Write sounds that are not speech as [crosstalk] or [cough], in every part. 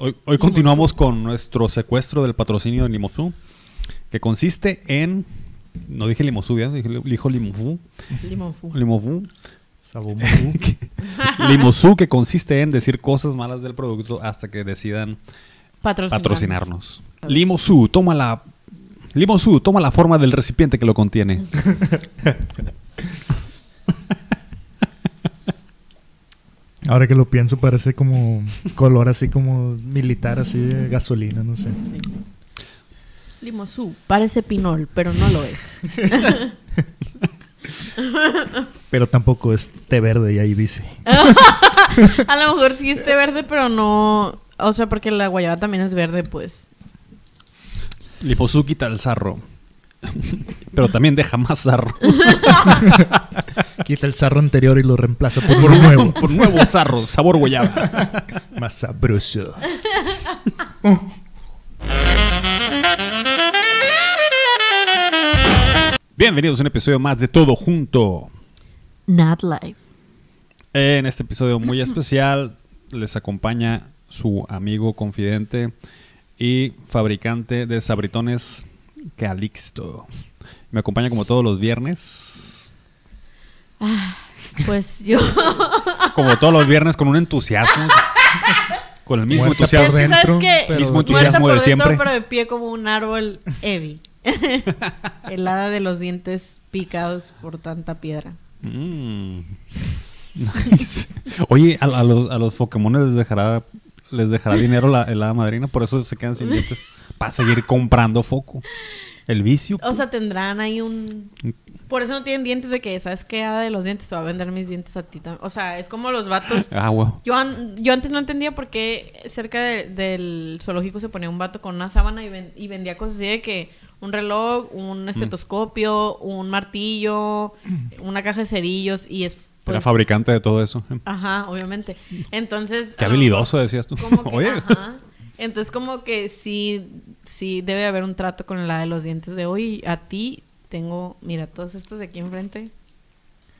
Hoy, hoy continuamos con nuestro secuestro del patrocinio de Limosú, que consiste en. No dije Limosú, ¿ya? Dije, dijo Limosú. Limonfu. Limosú. Sabomosú. [laughs] Limosú, que consiste en decir cosas malas del producto hasta que decidan Patrocinar. patrocinarnos. Limosú, toma la. Limosú, toma la forma del recipiente que lo contiene. [laughs] Ahora que lo pienso, parece como color así como militar, así de gasolina, no sé. Sí. Limosú. Parece pinol, pero no lo es. [laughs] Pero tampoco es té verde, y ahí dice. [laughs] A lo mejor sí esté verde, pero no. O sea, porque la guayaba también es verde, pues. Limosú quita el sarro. [laughs] Pero también deja más sarro. Quita el sarro anterior y lo reemplaza por [laughs] nuevo. Por nuevo sarro, sabor guayaba. [laughs] Más sabroso. Bienvenidos a un episodio más de Todo Junto. Not life. En este episodio muy especial les acompaña su amigo confidente y fabricante de sabritones Calixto. Me acompaña como todos los viernes. Pues yo. [laughs] Como todos los viernes con un entusiasmo. Con el mismo Muerta entusiasmo. Que, ¿sabes dentro, qué? pero- Mismo entusiasmo por de dentro, siempre. pero de pie como un árbol heavy. [laughs] Helada de los dientes picados por tanta piedra. Mm. Nice. [laughs] Oye, a, a los, a los Pokémon les dejará, les dejará dinero la helada madrina, por eso se quedan sin dientes. Para seguir comprando foco. El vicio. O sea, tendrán ahí un... Por eso no tienen dientes de que, ¿sabes qué? Hada de los dientes te va a vender mis dientes a ti también. O sea, es como los vatos... Ah, wow. Yo, an- yo antes no entendía por qué cerca de- del zoológico se ponía un vato con una sábana y, ven- y vendía cosas así de que un reloj, Mm. un estetoscopio, un martillo, [clears throat] una caja de cerillos y es... Era pues, fabricante de todo eso. Ajá, obviamente. Entonces... Qué a lo habilidoso decías tú. mejor como que, [laughs] Oye. ajá. Entonces como que sí, sí debe haber un trato con la de los dientes de hoy. A ti tengo, mira, todos estos de aquí enfrente.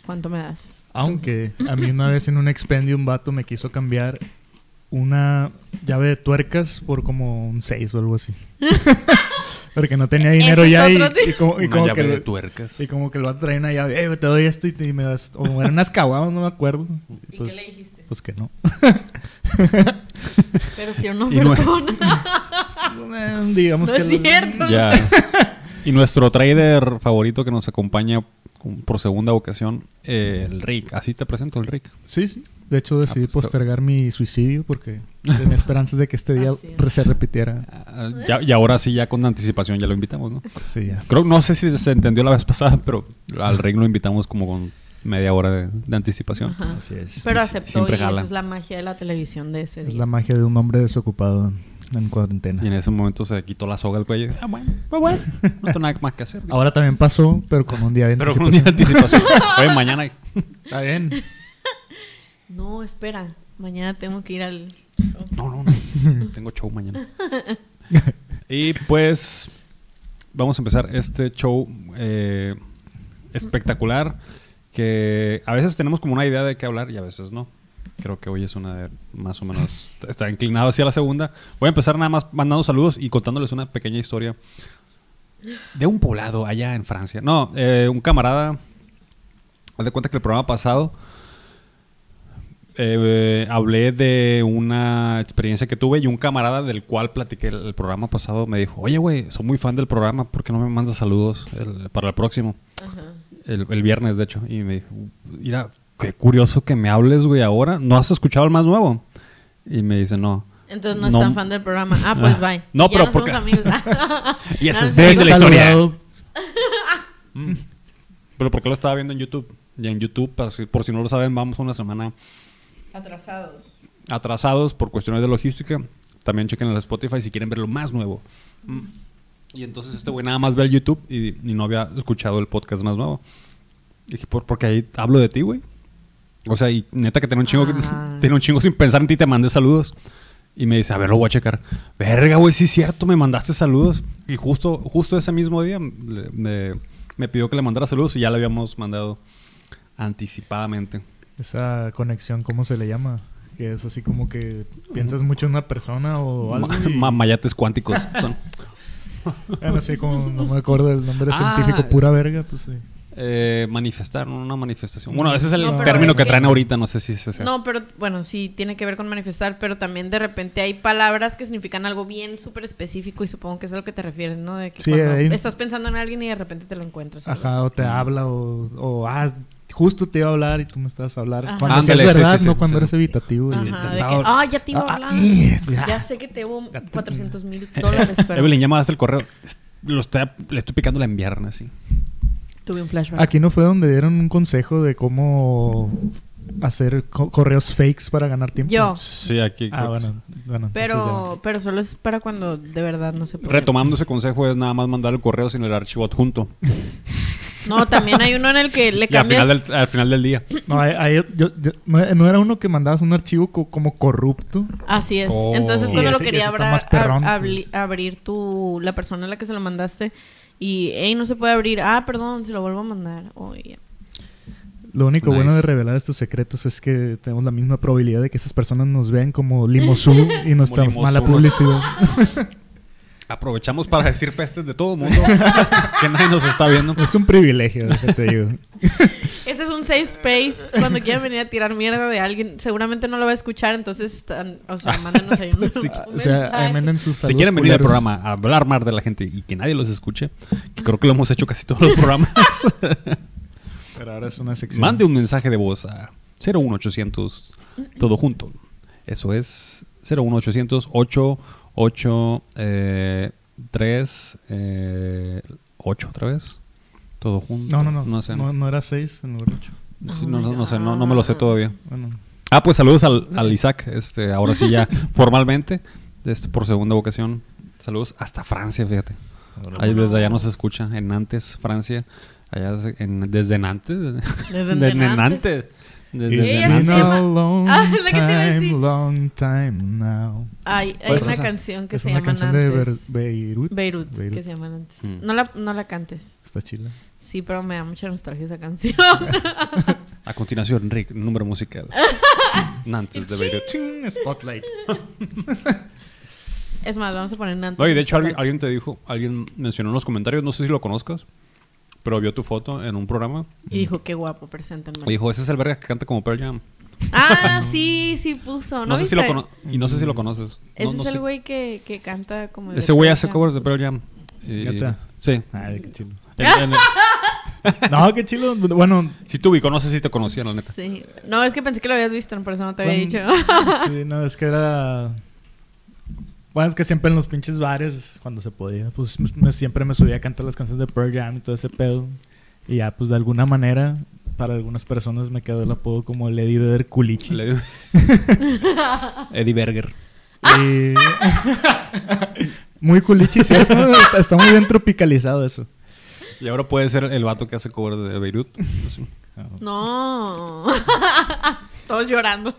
¿Cuánto me das? Aunque a mí una vez en un expendio un vato me quiso cambiar una llave de tuercas por como un 6 o algo así. [laughs] Porque no tenía dinero es ya y, como, y Una como llave que de lo- tuercas. y como que el vato traía una llave, eh, te doy esto y, te- y me das, o eran unas caguamas, no me acuerdo. ¿Y Pues, qué le dijiste? pues que no. Pero si no, [laughs] no- perdona. [laughs] Eh, Digamos No que es lo- cierto. Ya. Y nuestro trader favorito que nos acompaña por segunda ocasión, eh, el Rick. Así te presento, el Rick. Sí, sí. De hecho decidí Ah, pues, postergar mi suicidio porque [laughs] tenía esperanzas de que este día es. re- se repitiera. Ah, ya- y ahora sí, ya con anticipación, ya lo invitamos, ¿no? Sí, ya. Creo, no sé si se entendió la vez pasada, pero al Rick lo invitamos como con media hora de, de anticipación. Ajá. Así es. Pero aceptó siempre y jala. eso es la magia de la televisión de ese Es día. la magia de un hombre desocupado en cuarentena. Y en ese momento se quitó la soga al cuello. Ah, bueno, pues bueno. No tengo nada más que hacer. Ahora también pasó, pero con un día de pero con un día de anticipación. anticipación. [laughs] Oye, mañana. Está bien. No, espera. Mañana tengo que ir al... No, no, no. Tengo show mañana. [laughs] y pues vamos a empezar este show eh, espectacular que a veces tenemos como una idea de qué hablar y a veces no. Creo que hoy es una de más o menos está inclinado hacia la segunda. Voy a empezar nada más mandando saludos y contándoles una pequeña historia de un poblado allá en Francia. No, eh, un camarada. Haz de cuenta que el programa pasado eh, hablé de una experiencia que tuve y un camarada del cual platiqué el, el programa pasado me dijo, oye, güey, soy muy fan del programa, ¿por qué no me mandas saludos el- para el próximo? Ajá. El, el viernes, de hecho. Y me dijo, mira, qué curioso que me hables, güey, ahora. ¿No has escuchado el más nuevo? Y me dice, no. Entonces no es No. tan fan del programa. Ah, pues bye. No, Y ya pero no porque- amigos. [laughs] [laughs] Y eso es de la historia. Saludado. [laughs] Pero porque lo estaba viendo en YouTube. Y en YouTube, por si, por si no lo saben, vamos una semana Atrasados. atrasados por cuestiones de logística. También chequen el Spotify si quieren ver lo más nuevo. Mm. Y entonces este güey nada más ve el YouTube y, y no había escuchado el podcast más nuevo. Dije, ¿por, porque ahí hablo de ti, güey. O sea, y neta que tenía un chingo, Ah. [laughs] tenía un chingo sin pensar en ti, te mandé saludos. Y me dice, a ver, lo voy a checar. Verga, güey, sí es cierto, me mandaste saludos. Y justo, justo ese mismo día le- me, me pidió que le mandara saludos y ya le habíamos mandado anticipadamente. Esa conexión, ¿cómo se le llama? que es así como que piensas mucho en una persona o algo. Ma- y- ma- mayates cuánticos [laughs] son. Bueno, sí, como no me acuerdo del nombre Ah. científico, pura verga, pues sí. Eh, manifestar, una manifestación. Bueno, ese es el No, término es que que- traen ahorita, no sé si es ese. No, pero bueno, sí tiene que ver con manifestar, pero también de repente hay palabras que significan algo bien súper específico y supongo que es a lo que te refieres, ¿no? De que Sí, cuando hay- estás pensando en alguien y de repente te lo encuentras. Ajá, así. o te habla o, o, ah, justo te iba a hablar y tú me estabas a hablar. Ajá. Cuando sí Ándale, es sí, verdad, sí, no sí, cuando sí. eres evitativo. y- de que, ah, ya te iba a Ah, hablar. ya. Ya sé que te debo Ya te- 400 mil dólares, pero Evelyn, ya me daste el correo. Lo estoy, le estoy picando la enviar, así. Tuve un flashback. Aquí no fue donde dieron un consejo de cómo hacer co- correos fakes para ganar tiempo. Yo. Sí, aquí. Ah, bueno, bueno. Pero, pero solo es para cuando de verdad no se puede. Retomando ese consejo es nada más mandar el correo sin el archivo adjunto. No, también hay uno en el que le [laughs] Y al cambias. final, del, al final del día. No, hay- hay- yo- yo- no, era uno que mandabas un archivo co- como corrupto. Así es. Oh. Entonces cuando lo quería abra- más perrón, ab- pues. abrir tu la persona a la que se lo mandaste y hey, no se puede abrir. Ah, perdón, se lo vuelvo a mandar. Oh. Lo único Nice. bueno de revelar estos secretos es que tenemos la misma probabilidad de que esas personas nos vean como limosú [laughs] y limosú, mala publicidad. [laughs] Aprovechamos para decir pestes de todo el mundo. que nadie nos está viendo. es un privilegio, déjate digo. Ese es un safe space. Cuando quieran venir a tirar mierda de alguien, seguramente no lo va a escuchar, entonces están, o sea, [laughs] mándanos ahí un, o sea, manden sus Si quieren venir al programa a hablar más de la gente y que nadie los escuche, que creo que lo hemos hecho casi todos los programas, [laughs] Pero ahora es una sección. mande un mensaje de voz a 01800 todo junto. Eso es 01800 88 eh, 3 eh, 8 otra vez. Todo junto. No, no, no. No sé. No, no era 6 en lugar de 8. Sí, no, no, no sé, no, no me lo sé todavía. Bueno, Ah, pues saludos al, al Isaac, este, ahora sí ya [laughs] formalmente, este, por segunda ocasión. Saludos hasta Francia, fíjate. Ahí desde allá nos escucha, en Nantes, Francia. Allá en- desde Nantes. Desde [laughs] de- Nantes. Nantes. Desde Ella It's been a long Ah, es time, long time now. Hay, hay ¿Cuál es una esa? canción que es se una llama canción de Ber- Nantes. Beirut. Beirut, Beirut. que se llama Nantes. Mm. No, la, no la cantes. Está chila. Sí, pero me da mucha nostalgia esa canción. [laughs] A continuación, Rick, número musical. [laughs] Nantes de Beirut. Ching, Spotlight. es más, vamos a poner Nantes. No, y de hecho alguien, alguien te dijo, alguien mencionó en los comentarios, no sé si lo conozcas, pero vio tu foto en un programa Y dijo, qué guapo, preséntenme. y dijo, ese es el verga que canta como Pearl Jam. Ah, [laughs] sí, sí puso. No, ¿No, sé si lo viste? cono- y no sé si lo conoces. Ese No- no es el güey que, que canta como... de Ese güey Pearl hace Jam. covers de Pearl Jam. Y- ¿Neta? sí. Ay, qué chilo. [laughs] [laughs] No, qué chilo. Bueno, si ubico, no sé si te conocía, la neta. Sí. No, es que pensé que lo habías visto, por eso no te había dicho. sí, no, es que era. Bueno, es que siempre en los pinches bares, cuando se podía, pues me- siempre me subía a cantar las canciones de Pearl Jam y todo ese pedo. Y ya, pues de alguna manera, para algunas personas me quedó el apodo como Lady Vedder Culichi. [laughs] Eddie Berger. Y- [laughs] muy culichi, ¿cierto? Está, [laughs] está muy bien tropicalizado eso. Y ahora puede ser el vato que hace covers de Beirut. No. Todos llorando.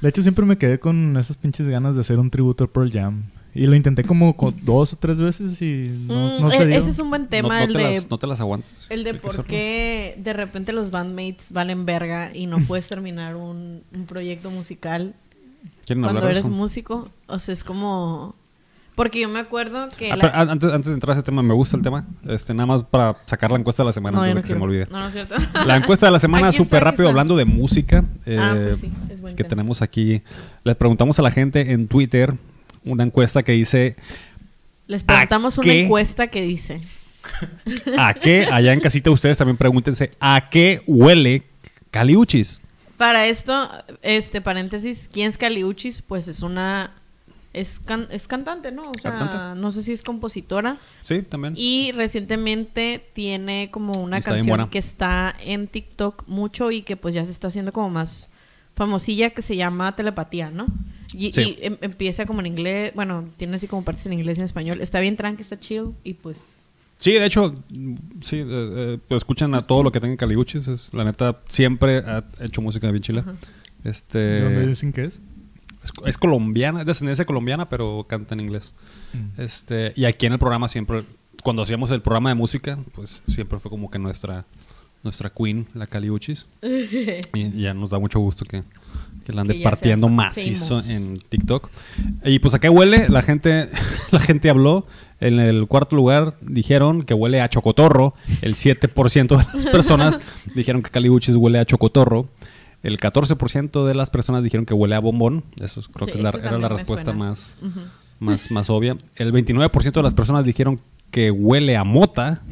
De hecho, siempre me quedé con esas pinches ganas de hacer un tributo a Pearl Jam. Y lo intenté como co- [laughs] dos o tres veces y no, Mm, no se e- dio. ese es un buen tema, no, no el, te de, las, no te las aguantes. el de por qué de repente los bandmates valen verga y no [laughs] puedes terminar un, un proyecto musical ¿Quieren cuando eres eso? músico. O sea, es como... Porque yo me acuerdo que... Ah, la- pero, antes, antes de entrar a ese tema, me gusta el tema. Este, nada más para sacar la encuesta de la semana no, de no que se me olvide. No, no es cierto. La encuesta de la semana, [laughs] súper rápido, está. hablando de música. Ah, eh, pues sí, es buen que tema. tenemos aquí. Le preguntamos a la gente en Twitter una encuesta que dice Les preguntamos una qué? encuesta que dice... [laughs] ¿A qué? Allá en casita ustedes también pregúntense ¿A qué huele Caliuchis? Para esto, este paréntesis, ¿quién es Caliuchis? Pues es una... Es, can- es cantante, ¿no? O sea, Cantante. no sé si es compositora. Sí, también. Y recientemente tiene como una Está canción que está en TikTok mucho y que pues ya se está haciendo como más famosilla que se llama Telepatía, ¿no? Y, Sí. y em- empieza como en inglés, bueno, tiene así como partes en inglés y en español. Está bien tranqui, está chill y pues... Sí, de hecho, sí, eh, eh, pues escuchan a todo lo que tenga Caliuchis. Es, la neta, siempre ha hecho música bien chila. Este, ¿De dónde dicen que es? Es, es colombiana, es de ascendencia colombiana, pero canta en inglés. Mm. Este, y aquí en el programa siempre, cuando hacíamos el programa de música, pues siempre fue como que nuestra, nuestra queen, la Caliuchis. [laughs] y, y ya nos da mucho gusto que, que la ande Que partiendo macizo famous. en TikTok. Y pues a qué huele, la gente, [laughs] la gente habló. En el cuarto lugar dijeron que huele a chocotorro. El 7% de las [laughs] personas dijeron que Caliguchis huele a chocotorro. El 14% de las personas dijeron que huele a bombón. Eso es- creo Sí, que la- era la respuesta suena. más, más, más obvia. El 29% de las personas dijeron que huele a mota.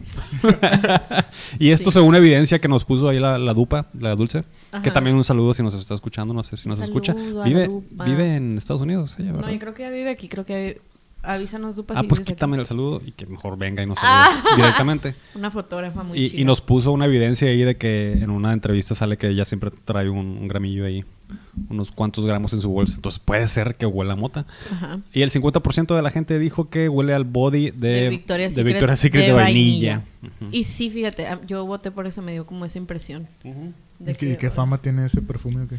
[laughs] y esto Sí. según evidencia que nos puso ahí la, la dupa, la dulce. Que también un saludo si nos está escuchando, no sé si nos Saludo escucha. Vive, vive en Estados Unidos, ella. No, yo creo que ya vive aquí. Creo que avísanos, Dupa, ah, si pues aquí. quítame el saludo y que mejor venga y nos Ah. salude directamente. [laughs] Una fotógrafa muy Y, chida. y nos puso una evidencia ahí de que en una entrevista sale que ella siempre trae un, un gramillo ahí, unos cuantos gramos en su bolsa. Entonces puede ser que huela a mota. Ajá. Y el 50% de la gente dijo que huele al body de, de Victoria's de Secret, Victoria's Secret de, vainilla. Y sí, fíjate, a- yo voté por eso, me dio como esa impresión. De ¿Y qué, que- qué fama tiene ese perfume o qué?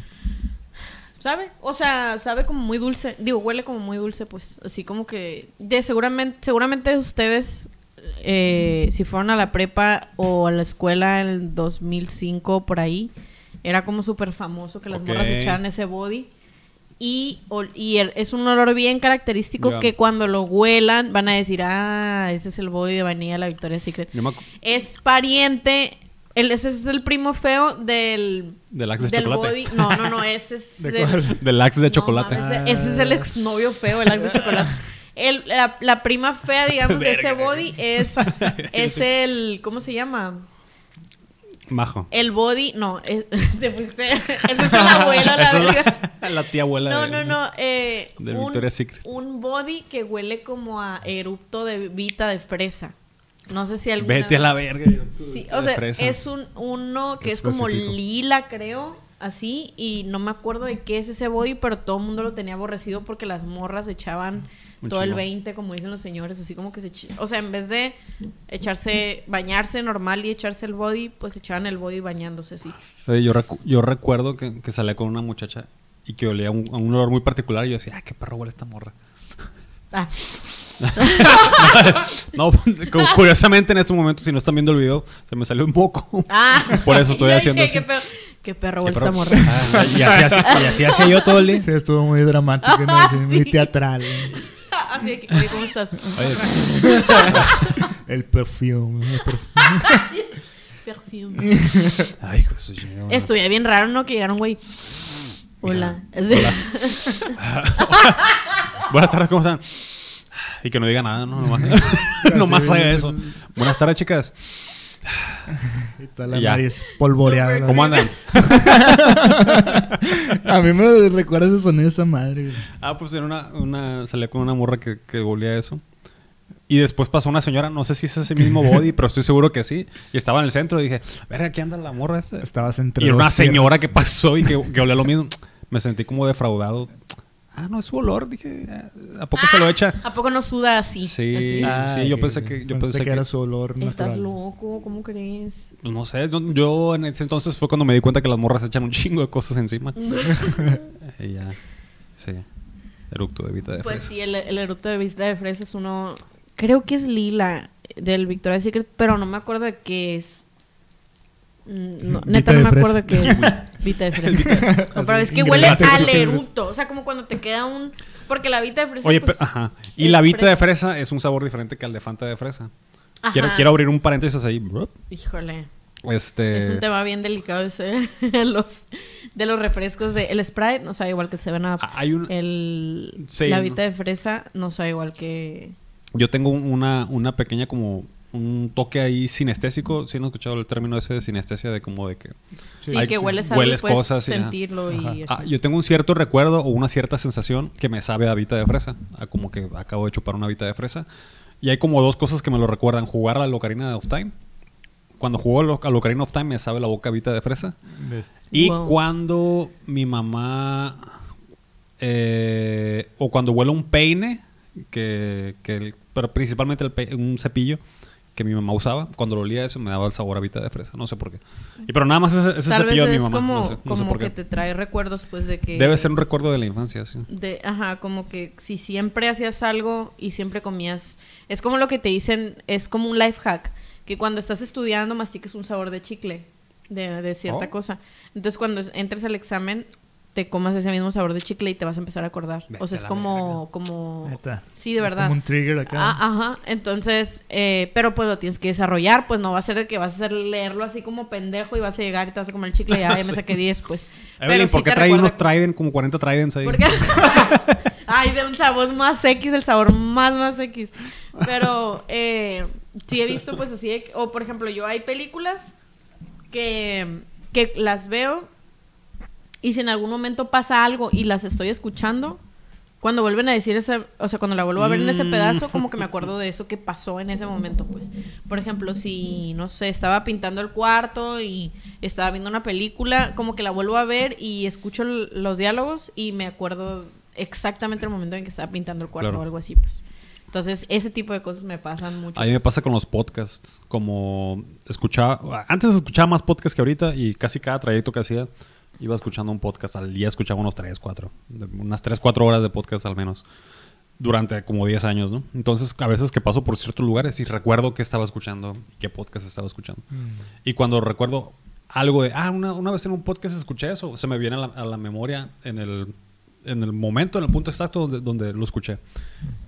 ¿Sabe? O sea, sabe como muy dulce. Digo, huele como muy dulce, pues. Así como que. De seguramente, seguramente ustedes, eh, si fueron a la prepa o a la escuela en el 2005, por ahí, era como súper famoso que las Ok. morras echaran ese body. Y, y es un olor bien característico que cuando lo huelan van a decir, ah, ese es el body de vainilla de la Victoria's Secret. Me Es pariente, el, ese es el primo feo del... Del Axe de chocolate. body. No, no, no, [laughs] ese es... ¿De el-? Del Axe de no chocolate. mames, ese es el exnovio feo, el Axe de chocolate. El- la, la prima fea, digamos, de ese body es, [laughs] es el... ¿Cómo se llama? Majo. El body... No, es, [laughs] te fuiste- ese es el abuelo, la verga. la, la tía abuela No, de- no, no. Eh, un, Victoria's Secret. un body que huele como a erupto de vita de fresa. No sé si alguna Vete a la verga. Sí, o sea, fresa. es un uno que es como lila, creo, así, y no me acuerdo de qué es ese body, pero todo el mundo lo tenía aborrecido porque las morras echaban todo el chingo. 20, como dicen los señores, así como que se... O sea, en vez de echarse, bañarse normal y echarse el body, pues echaban el body bañándose así. Oye, yo, recu- yo recuerdo que, que salía con una muchacha y que olía un, a un olor muy particular y yo decía, ah, qué perro huele esta morra. Ah, [laughs] No, cu- curiosamente en este momento, si no están viendo el video, se me salió un poco. ah. Por eso estoy haciendo dije, así. Qué, perro, qué perro Qué esta morra. Ah, y, así, así- y así hacía yo todo el día. Sí, estuvo muy dramático, [laughs] muy teatral. [laughs] Así de que, oye, ¿cómo estás? Oye, El perfume. el perfume. Perfume. ay. Estuve bien raro, ¿no? Que llegaron, güey. Hola. Buenas tardes, ¿cómo están? Y que no diga nada, ¿no? Nomás, [laughs] [laughs] nomás haga eso. Buenas tardes, chicas. Y toda la Ya. nariz polvoreada. ¿Cómo andan? [laughs] A mí me recuerda ese sonido de esa madre. güey. Ah, pues era una, una, salía con una morra que, que olía eso. Y después pasó una señora, no sé si es ese mismo body, pero estoy seguro que sí. Y estaba en el centro y dije, verga, aquí anda la morra esta. Estabas entre Y era una tierras. señora que pasó y que, que olía lo mismo. Me sentí como defraudado. Ah, no es su olor. Dije, ah, ¿a poco se lo echa? ¿A poco no suda así? Sí. Así. sí, yo pensé que- yo pensé que- era su olor Estás natural. loco, ¿cómo crees? Pues no sé, yo, yo en ese entonces fue cuando me di cuenta que las morras echan un chingo de cosas encima. [laughs] y ya, sí, eructo de vida de Pues fresa. sí, el, el eructo de vista de fresa es uno. Creo que es lila del Victoria's Secret, pero no me acuerdo de qué es. Mm, no, neta, no me fresa. acuerdo qué es. [laughs] Vita de fresa. No, pero es que huele al especiales. eructo. O sea, como cuando te queda un. Porque la vita de fresa. Oye, pues, ajá. Y la vita de fresa. es un sabor diferente que el de Fanta de fresa. ajá. Quiero, quiero abrir un paréntesis ahí. Híjole. Este, Es un tema bien delicado ese. [laughs] los, de los refrescos de. El Sprite no sabe igual que el 7-Up. Ah, hay un, El, Sí, la ¿no? vita de fresa no sabe igual que. yo tengo un- una, una pequeña como un toque ahí sinestésico. ¿Sí han escuchado el término ese de sinestesia? De como de que... Sí, Hay- que hueles algo hueles y cosas y, ajá. sentirlo y Ah, yo tengo un cierto recuerdo o una cierta sensación que me sabe a vita de fresa. A como que acabo de chupar una vita de fresa. Y hay como dos cosas que me lo recuerdan. Jugar a la Locarina of Time. Cuando juego a lo- a Locarina of Time me sabe la boca a vita de fresa. Y Wow. cuando mi mamá... eh, o cuando huele un peine, que, que el- pero principalmente el pe- un cepillo que mi mamá usaba, cuando lo olía eso me daba el sabor a vita de fresa. No sé por qué. Y pero nada más ese, ese Tal vez cepillo de mi es mamá. como, no sé, no sé como por que qué. te trae recuerdos, pues, de que... Debe ser un recuerdo de la infancia, sí. De, ajá, como que si siempre hacías algo y siempre comías... Es como lo que te dicen, es como un life hack, que cuando estás estudiando mastiques un sabor de chicle, de, de cierta Oh. cosa. Entonces, cuando entres al examen, te comas ese mismo sabor de chicle y te vas a empezar a acordar. Vete o sea, es como, como... Neta. Sí, de Es verdad. como un trigger acá. Ah, ajá, entonces, eh, pero pues lo tienes que desarrollar, pues no va a ser de que vas a hacer leerlo así como pendejo y vas a llegar y te vas a comer el chicle y ya, ya me [laughs] saqué 10, pues. Evelyn, sí ¿por qué trae recuerda- unos Trident, como 40 Tridents ahí? porque [laughs] Ay, de un sabor más X, el sabor más, más X. Pero eh, sí he visto, pues así, de o por ejemplo, yo hay películas que, que las veo y si en algún momento pasa algo y las estoy escuchando, cuando vuelven a decir ese, o sea, cuando la vuelvo a ver en ese Mm. pedazo, como que me acuerdo de eso que pasó en ese momento, pues. Por ejemplo, si, no sé, estaba pintando el cuarto y estaba viendo una película, como que la vuelvo a ver y escucho los diálogos y me acuerdo exactamente el momento en que estaba pintando el cuarto Claro. o algo así, pues. Entonces, ese tipo de cosas me pasan mucho. A mí me pasa con los podcasts, como escuchaba, antes escuchaba más podcasts que ahorita y casi cada trayecto que hacía iba escuchando un podcast al día, escuchaba unos 3, 4, unas 3, 4 horas de podcast al menos, durante como 10 años, ¿no? Entonces, a veces que paso por ciertos lugares y recuerdo qué estaba escuchando y qué podcast estaba escuchando. Y cuando recuerdo algo de, ah, una, una vez en un podcast escuché eso, se me viene a la, a la memoria en el, en el momento, en el punto exacto donde, donde lo escuché.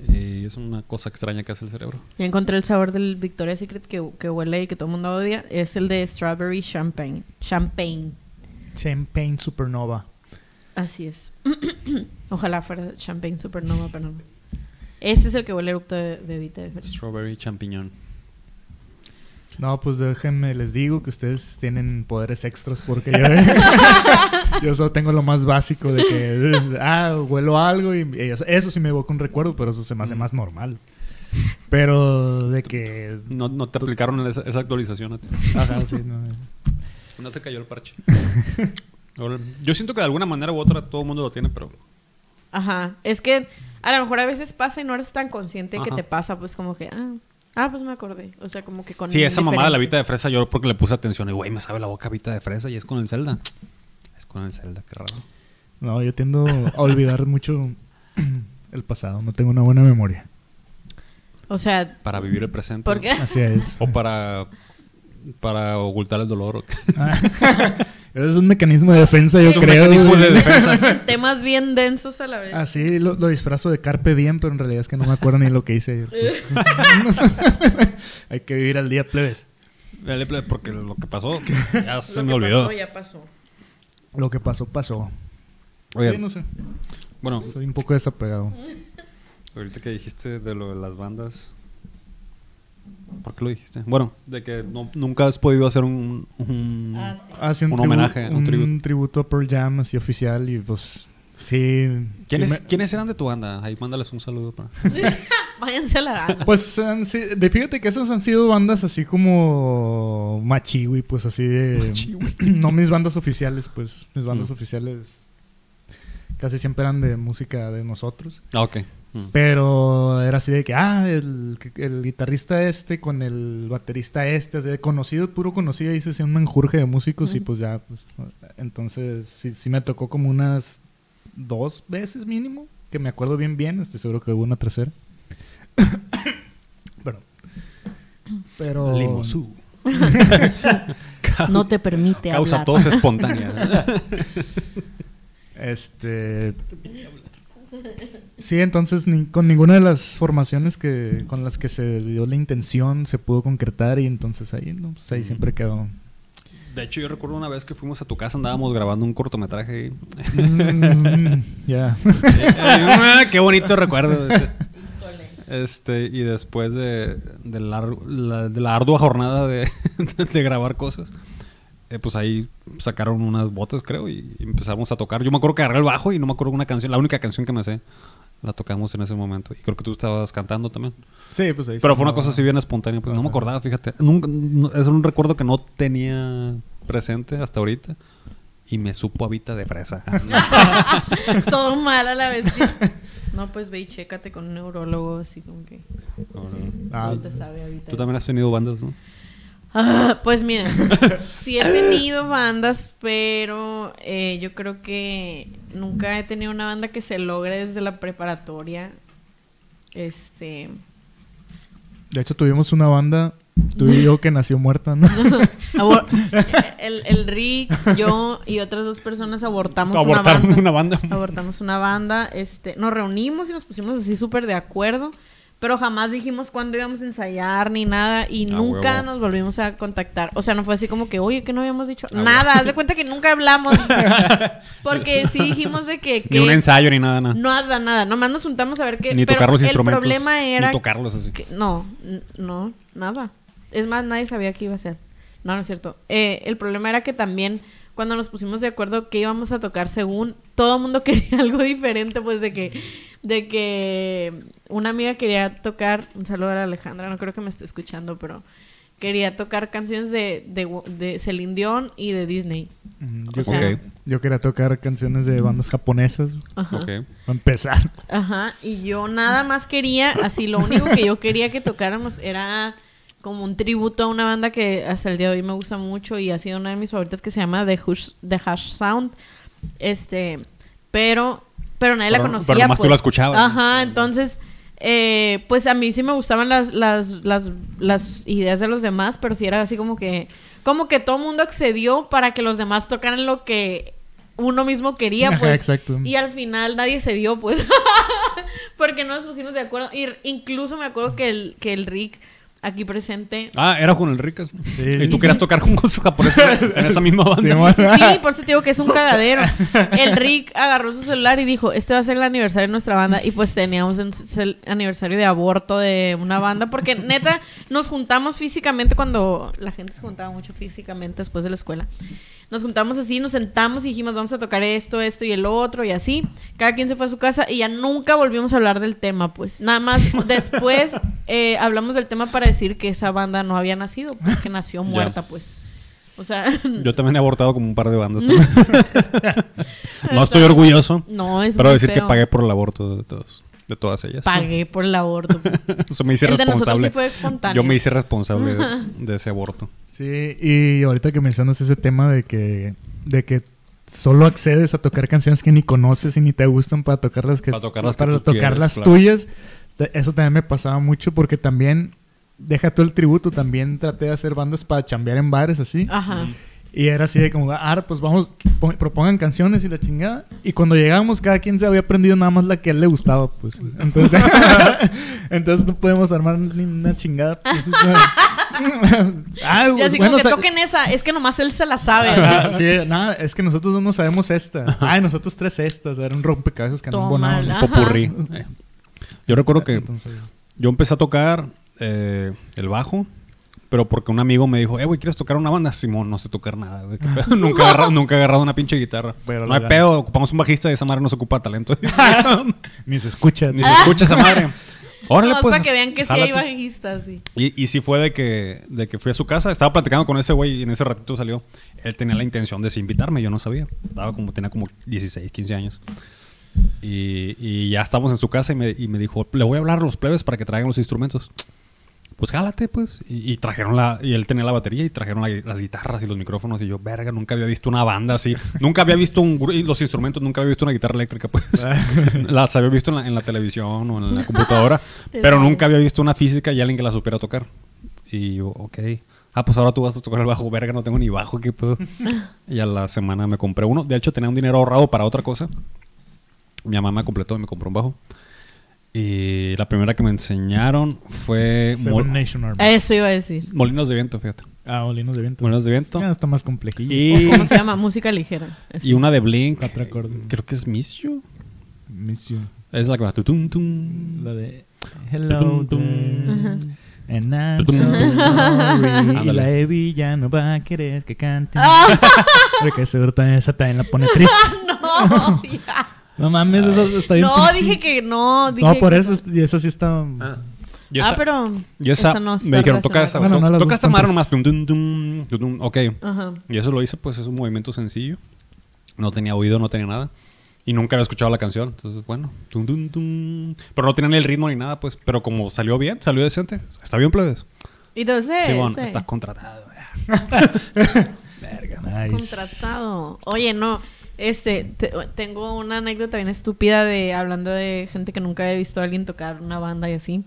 Y es una cosa extraña que hace el cerebro. Ya encontré el sabor del Victoria's Secret que, que huele y que todo el mundo odia. Es el de strawberry champagne. Champagne. Champagne Supernova. Así es. [clears throat] Ojalá fuera champagne supernova, pero no. Este es el que huele erupto de, de Vita de Feria. Strawberry champiñón. No, pues déjenme, les digo que ustedes tienen poderes extras porque yo, [laughs] yo solo tengo lo más básico de que, [laughs] ah, huelo algo y, y eso, eso sí me evoca un recuerdo, pero eso se me hace Mm. más normal. Pero de que... No, no te aplicaron esa, esa actualización a ti. Ajá, sí, no. No te cayó el parche. [laughs] Yo siento que de alguna manera u otra todo el mundo lo tiene, pero Ajá. Es que a lo mejor a veces pasa y no eres tan consciente que te pasa, pues como que, ah, ah, pues me acordé. O sea, como que con. sí, esa mamada de la vita de fresa, yo porque le puse atención y güey, me sabe la boca vita de fresa y es con el Zelda. Es con el Zelda, qué raro. No, yo tiendo a olvidar mucho [clears throat] el pasado, no tengo una buena memoria. O sea, Para vivir el presente. ¿por qué? Así es. O para para ocultar el dolor. ¿o qué? [laughs] Ah, es un mecanismo de defensa, yo Es un creo. mecanismo de defensa. [laughs] Temas bien densos a la vez. Así lo, lo disfrazo de Carpe Diem, pero en realidad es que no me acuerdo ni lo que hice ayer. [laughs] Hay que vivir al día, plebes. Dale, plebe, Porque lo que pasó ya Lo se que me olvidó. pasó, ya pasó. Lo que pasó, pasó. Oye, Sí, no sé. bueno, Soy un poco desapegado. ahorita que dijiste de lo de las bandas. ¿Por qué lo dijiste? Bueno, de que no- nunca has podido hacer un, un- Ah, sí. Un, Un tribu- homenaje, un un, tributo. tributo a Pearl Jam así oficial y pues sí. ¿Quiénes, sí me- ¿Quiénes eran de tu banda? Ahí mándales un saludo. Para... [laughs] Váyanse a la gana. Pues han de, fíjate que esas han sido bandas así como Machiwi, pues así de... [clears throat] no mis bandas oficiales, pues mis bandas Mm. oficiales casi siempre eran de música de nosotros. Ah, ok. Mm. Pero era así de que, ah, el, el guitarrista este con el baterista este, así de conocido, puro conocido, y se un menjurje de músicos y pues ya, pues, entonces sí, sí me tocó como unas dos veces mínimo, que me acuerdo bien bien, estoy seguro que hubo una tercera. [coughs] Perdón. Pero... Limosú. [laughs] No te permite Causa hablar. tos espontánea. [laughs] Este. Sí, entonces ni, con ninguna de las formaciones que con las que se dio la intención se pudo concretar y entonces ahí, ¿no? Pues ahí Mm. siempre quedó. De hecho, yo recuerdo una vez que fuimos a tu casa, andábamos grabando un cortometraje. y- Mm, ya. [laughs] Ah, Qué bonito recuerdo. Este, y después de, la, de la ardua jornada de, [laughs] de grabar cosas, eh, pues ahí sacaron unas botas, creo, y empezamos a tocar. Yo me acuerdo que agarré el bajo y no me acuerdo una canción, la única canción que me sé, la tocamos en ese momento. Y creo que tú estabas cantando también. Sí, pues ahí Pero fue una cosa así bien espontánea, pues no me acordaba, fíjate. Nunca, no- es un recuerdo que no tenía presente hasta ahorita. Y me supo a Vita de fresa. [laughs] Todo mal a la vez. No, pues ve y chécate con un neurólogo, así como que. Ah, ahorita sabe. Tú también has tenido bandas, ¿no? Ah, [laughs] pues mira, [laughs] sí he tenido bandas, pero eh, yo creo que nunca he tenido una banda que se logre desde la preparatoria. Este. De hecho, tuvimos una banda Tú y yo que nació muerta, ¿no? [laughs] Abor- el, el Rick, yo y otras dos personas abortamos una banda. una banda. Abortamos una banda, este, nos reunimos y nos pusimos así súper de acuerdo, pero jamás dijimos cuándo íbamos a ensayar ni nada y Ah, nunca huevo. nos volvimos a contactar. O sea, no fue así como que, oye, que no habíamos dicho Ah, nada, haz de cuenta que nunca hablamos. [laughs] Porque sí dijimos de que... Ni un que- ensayo ni nada, nada. Nada, nada, nomás nos juntamos a ver qué... Ni pero tocar los el instrumentos. problema era... Ni tocarlos así. que- no, no, nada. Es más, nadie sabía qué iba a ser. No, no es cierto. Eh, el problema era que también cuando nos pusimos de acuerdo que íbamos a tocar según todo el mundo [laughs] quería algo diferente, pues de que de que una amiga quería tocar, un saludo a la Alejandra, no creo que me esté escuchando, pero quería tocar canciones de, de, de Celine Dion y de Disney. Mm, O Yo, sea, Ok. yo quería tocar canciones de bandas japonesas. Ajá. Ok. Para empezar. Ajá, y yo nada más quería, así lo único que yo quería que tocáramos era como un tributo a una banda que hasta el día de hoy me gusta mucho y ha sido una de mis favoritas que se llama The Hush, The Hash Sound. Este, pero pero nadie la conocía. pero nomás tú pues. la escuchabas, ¿no? Ajá, entonces eh, pues a mí sí me gustaban las, las, las, las ideas de los demás, pero sí era así como que como que todo el mundo accedió para que los demás tocaran lo que uno mismo quería, [laughs] Ajá, pues. exacto. Y al final nadie se dio, pues. [laughs] Porque no nos pusimos de acuerdo. Y incluso me acuerdo que el, que el Rick aquí presente. Ah, era con el Ricas. Sí, y sí, tú sí. querías tocar con los japoneses en esa misma banda. Sí, sí, por eso te digo que es un cagadero. El Rick agarró su celular y dijo, este va a ser el aniversario de nuestra banda. Y pues teníamos cel- aniversario de aborto de una banda. Porque neta, nos juntamos físicamente cuando la gente se juntaba mucho físicamente después de la escuela. Nos juntamos así, nos sentamos y dijimos, vamos a tocar esto, esto y el otro y así. Cada quien se fue a su casa y ya nunca volvimos a hablar del tema, pues. Nada más después eh, hablamos del tema para decir que esa banda no había nacido, pues que nació [laughs] muerta, pues. O sea, [laughs] Yo también he abortado como un par de bandas. [laughs] también. no estoy orgulloso, no es pero muy decir que feo. pagué por el aborto de todos, de todas ellas. Pagué por el aborto. Eso me hice El de nosotros responsable. sí fue espontáneo. Yo me hice responsable de, de ese aborto. Sí, y ahorita que mencionas ese tema de que, de que solo accedes a tocar canciones que ni conoces y ni te gustan para tocar las que, Para tocar las que para tú tocar quieres, las claro. tuyas, eso también me pasaba mucho porque también, deja todo el tributo, también traté de hacer bandas para chambear en bares así. Ajá. Y era así de como, ah, pues vamos, po- propongan canciones y la chingada. Y cuando llegamos, cada quien se había aprendido nada más la que a él le gustaba, pues. Entonces, [laughs] entonces no podemos armar ni una chingada. [laughs] Pues, o sea. [laughs] ah, pues, así bueno, como que toquen esa, es que nomás él se la sabe. Sí, nada, es que nosotros no nos sabemos esta. Ay, nosotros tres estas. Era un rompecabezas que no. Ajá. Popurrí. Yo recuerdo que Entonces, yo empecé a tocar eh, el bajo, pero porque un amigo me dijo, eh, güey, ¿quieres tocar una banda? Simón, no sé tocar nada, güey. [laughs] nunca, he agarrado, [laughs] nunca he agarrado una pinche guitarra. Pero no hay ganas. pedo, ocupamos un bajista y esa madre no se ocupa talento. [laughs] ni se escucha. Ni se escucha esa madre. Órale, pues. para que vean que sí hay bajistas, sí. Y, y sí fue de que, de que fui a su casa, estaba platicando con ese güey y en ese ratito salió. Él tenía la intención de sí invitarme, yo no sabía. Estaba como, tenía como 16, 15 años. Y, y ya estábamos en su casa y me, y me dijo, le voy a hablar a los plebes para que traigan los instrumentos. Pues jálate, pues. Y, y trajeron la, y él tenía la batería y trajeron la- las guitarras y los micrófonos. Y yo, verga, nunca había visto una banda así. [laughs] nunca había visto un, los instrumentos, nunca había visto una guitarra eléctrica, pues. [laughs] las había visto en la, en la televisión o en la computadora. [laughs] Pero nunca había visto una física y alguien que la supiera tocar. Y yo, ok. Ah, pues ahora tú vas a tocar el bajo. Verga, no tengo ni bajo, ¿qué pedo? y a la semana me compré uno. De hecho, tenía un dinero ahorrado para otra cosa. Mi mamá me completó y me compró un bajo. Y la primera que me enseñaron fue Seven Nation Army. Eso iba a decir. Molinos de Viento, fíjate. Ah, Molinos de Viento. Molinos de Viento. Ya está más complejillo. Y, ¿Cómo se llama? Música ligera. y una de Blink. Cuatro acordes. Creo que es Miss You. Miss you. Es la que va. tutum, tum. La de Hello Tum, tum. And I'm Tum, so tum. sorry. y la Evi ya no va a querer que cante. Ah. Porque seguro también esa también la pone triste. [laughs] no, [laughs] ya. No mames, eso está bien. No, pinche. dije que no. Dije No, por eso, es- y eso sí está. Ah, esa- pero. Y esa, esa no está me dijeron, toca esa. Bueno, no, las toca esta pues- nomás. tum, tum, tum, tum, tum. Ok. Ajá. Y eso lo hice, pues es un movimiento sencillo. No tenía oído, no tenía nada. Y nunca había escuchado la canción. Entonces, bueno. tum, tum, tum. Pero no tenía ni el ritmo ni nada, pues. Pero como salió bien, salió decente. Está bien, plebes. Y entonces. Sí, bueno, estás contratado. [laughs] Verga. Nice. Contratado. Oye, no. Este, te- tengo una anécdota bien estúpida de hablando de gente que nunca había visto a alguien tocar una banda y así.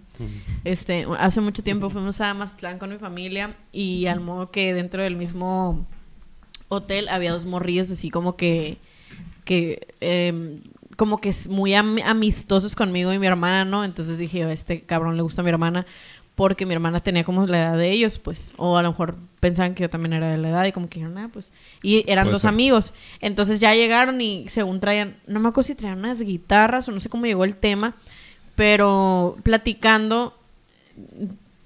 Este, hace mucho tiempo fuimos a Mazatlán con mi familia y al modo que dentro del mismo hotel había dos morrillos así como que que em, como que es muy am- amistosos conmigo y mi hermana, ¿no? Entonces dije, a este cabrón le gusta a mi hermana porque mi hermana tenía como la edad de ellos, pues, o a lo mejor pensaban que yo también era de la edad y como que dijeron, ah, pues, y eran Puede dos ser. amigos. Entonces ya llegaron y según traían, no me acuerdo si traían unas guitarras o no sé cómo llegó el tema, pero platicando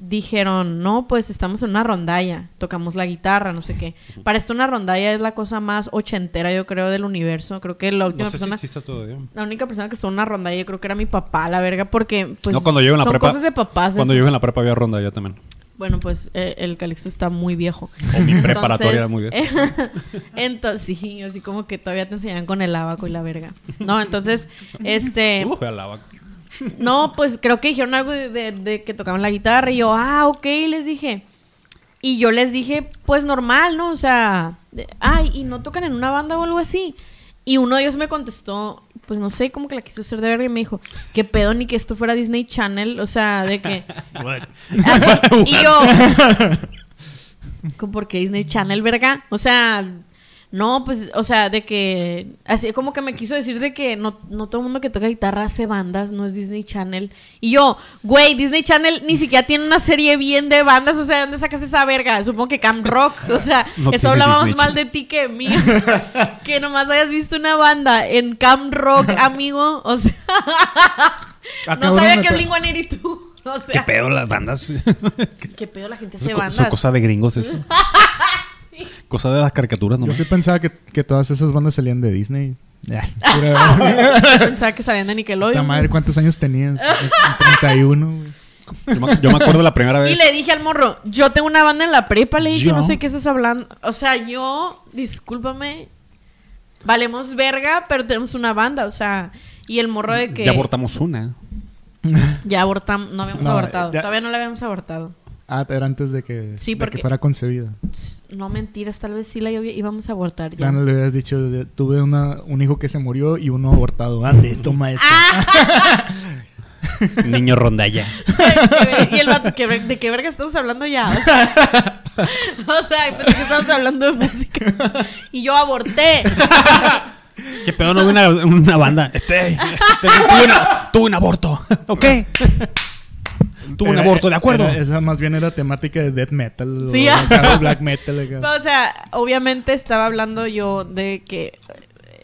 dijeron, no, pues estamos en una rondalla, tocamos la guitarra, no sé qué. Para esto una rondalla es la cosa más ochentera, yo creo, del universo. Creo que la última No sé si persona... todavía. La única persona que estuvo en una rondalla yo creo que era mi papá, la verga, porque pues no, cuando yo en la son prepa. cosas de papás. Cuando eso. yo en la prepa había ronda ya también. Bueno, pues eh, el Calixto está muy viejo. O mi preparatoria era muy bien. [laughs] entonces, sí, así como que todavía te enseñan con el abaco y la verga. No, entonces, este... [laughs] Uh, alaba. No, pues creo que dijeron algo de, de- de que tocaban la guitarra y yo, ah, ok, les dije. Y yo les dije, pues normal, ¿no? O sea, de- ay, ¿y no tocan en una banda o algo así? Y uno de ellos me contestó, pues no sé, como que la quiso hacer de verga y me dijo, qué pedo ni que esto fuera Disney Channel, o sea, de que... [laughs] Así, y yo, [laughs] ¿cómo por qué Disney Channel, verga? O sea, no, pues, o sea, de que, así como que me quiso decir de que no, no todo el mundo que toca guitarra hace bandas, no es Disney Channel. Y yo, güey, Disney Channel ni siquiera tiene una serie bien de bandas, o sea, ¿dónde sacas esa verga? Supongo que Camp Rock, o sea, [laughs] No eso Disney mal de ti que mí. [laughs] que nomás hayas visto una banda en Camp Rock, amigo, o sea, [laughs] no sabía que pa- Blink-182, o sea, ¿Qué pedo las bandas? ¿Qué pedo la gente hace bandas? son cosa de gringos eso. [laughs] Cosa de las caricaturas Yo nomás. sí pensaba que, que todas esas bandas salían de Disney. Ya, [laughs] pura- [laughs] Pensaba que salían de Nickelodeon. Puta madre, ¿cuántos años tenías? 31, güey. Yo me, yo me acuerdo la primera Y vez. le dije al morro, yo tengo una banda en la prepa, le dije, ¿Yo? no sé qué estás hablando. O sea, yo, discúlpame, valemos verga, pero tenemos una banda, o sea, y el morro de que Ya abortamos una. ya abortamos, no habíamos No, abortado, ya- todavía no la habíamos abortado. Ah, era antes de que, Sí, de porque- que fuera concebida. No mentiras, tal vez sí la íbamos a abortar ya. Ya no le hubieras dicho, tuve una, un hijo que se murió y uno abortado. Ande, toma eso. Ah. [laughs] Niño rondalla. y el vato, ¿qué ver- ¿de qué verga estamos hablando ya? O sea, [laughs] o sea, pensé que estábamos hablando de música. Y yo aborté. [laughs] ¿Qué pedo? No una, una banda. Este, tuve, una- tuve un aborto. ¿Ok? Tuve un Era- aborto, ¿de acuerdo? era- esa más bien era temática de death metal. Sí, o ah. de black metal. Pero, [laughs] o sea, obviamente estaba hablando yo de que,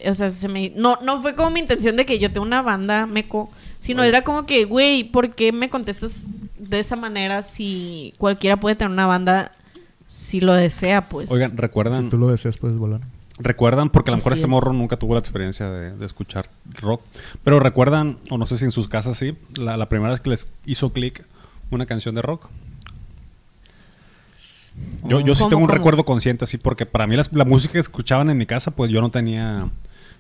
o sea, se me, no, no fue como mi intención de que yo tenga una banda meco, sino era como que, güey, ¿por qué me contestas de esa manera si cualquiera puede tener una banda si lo desea, pues? Oigan, Si ¿recuerdan? tú lo deseas, puedes volar. ¿Recuerdan? Porque a lo mejor Así este es. morro nunca tuvo la experiencia de, de escuchar rock. Pero recuerdan, o no sé si en sus casas sí, la, la primera vez que les hizo clic una canción de rock. Yo, yo sí ¿Cómo, tengo un cómo? recuerdo consciente así, porque para mí las- la música que escuchaban en mi casa, pues yo no tenía...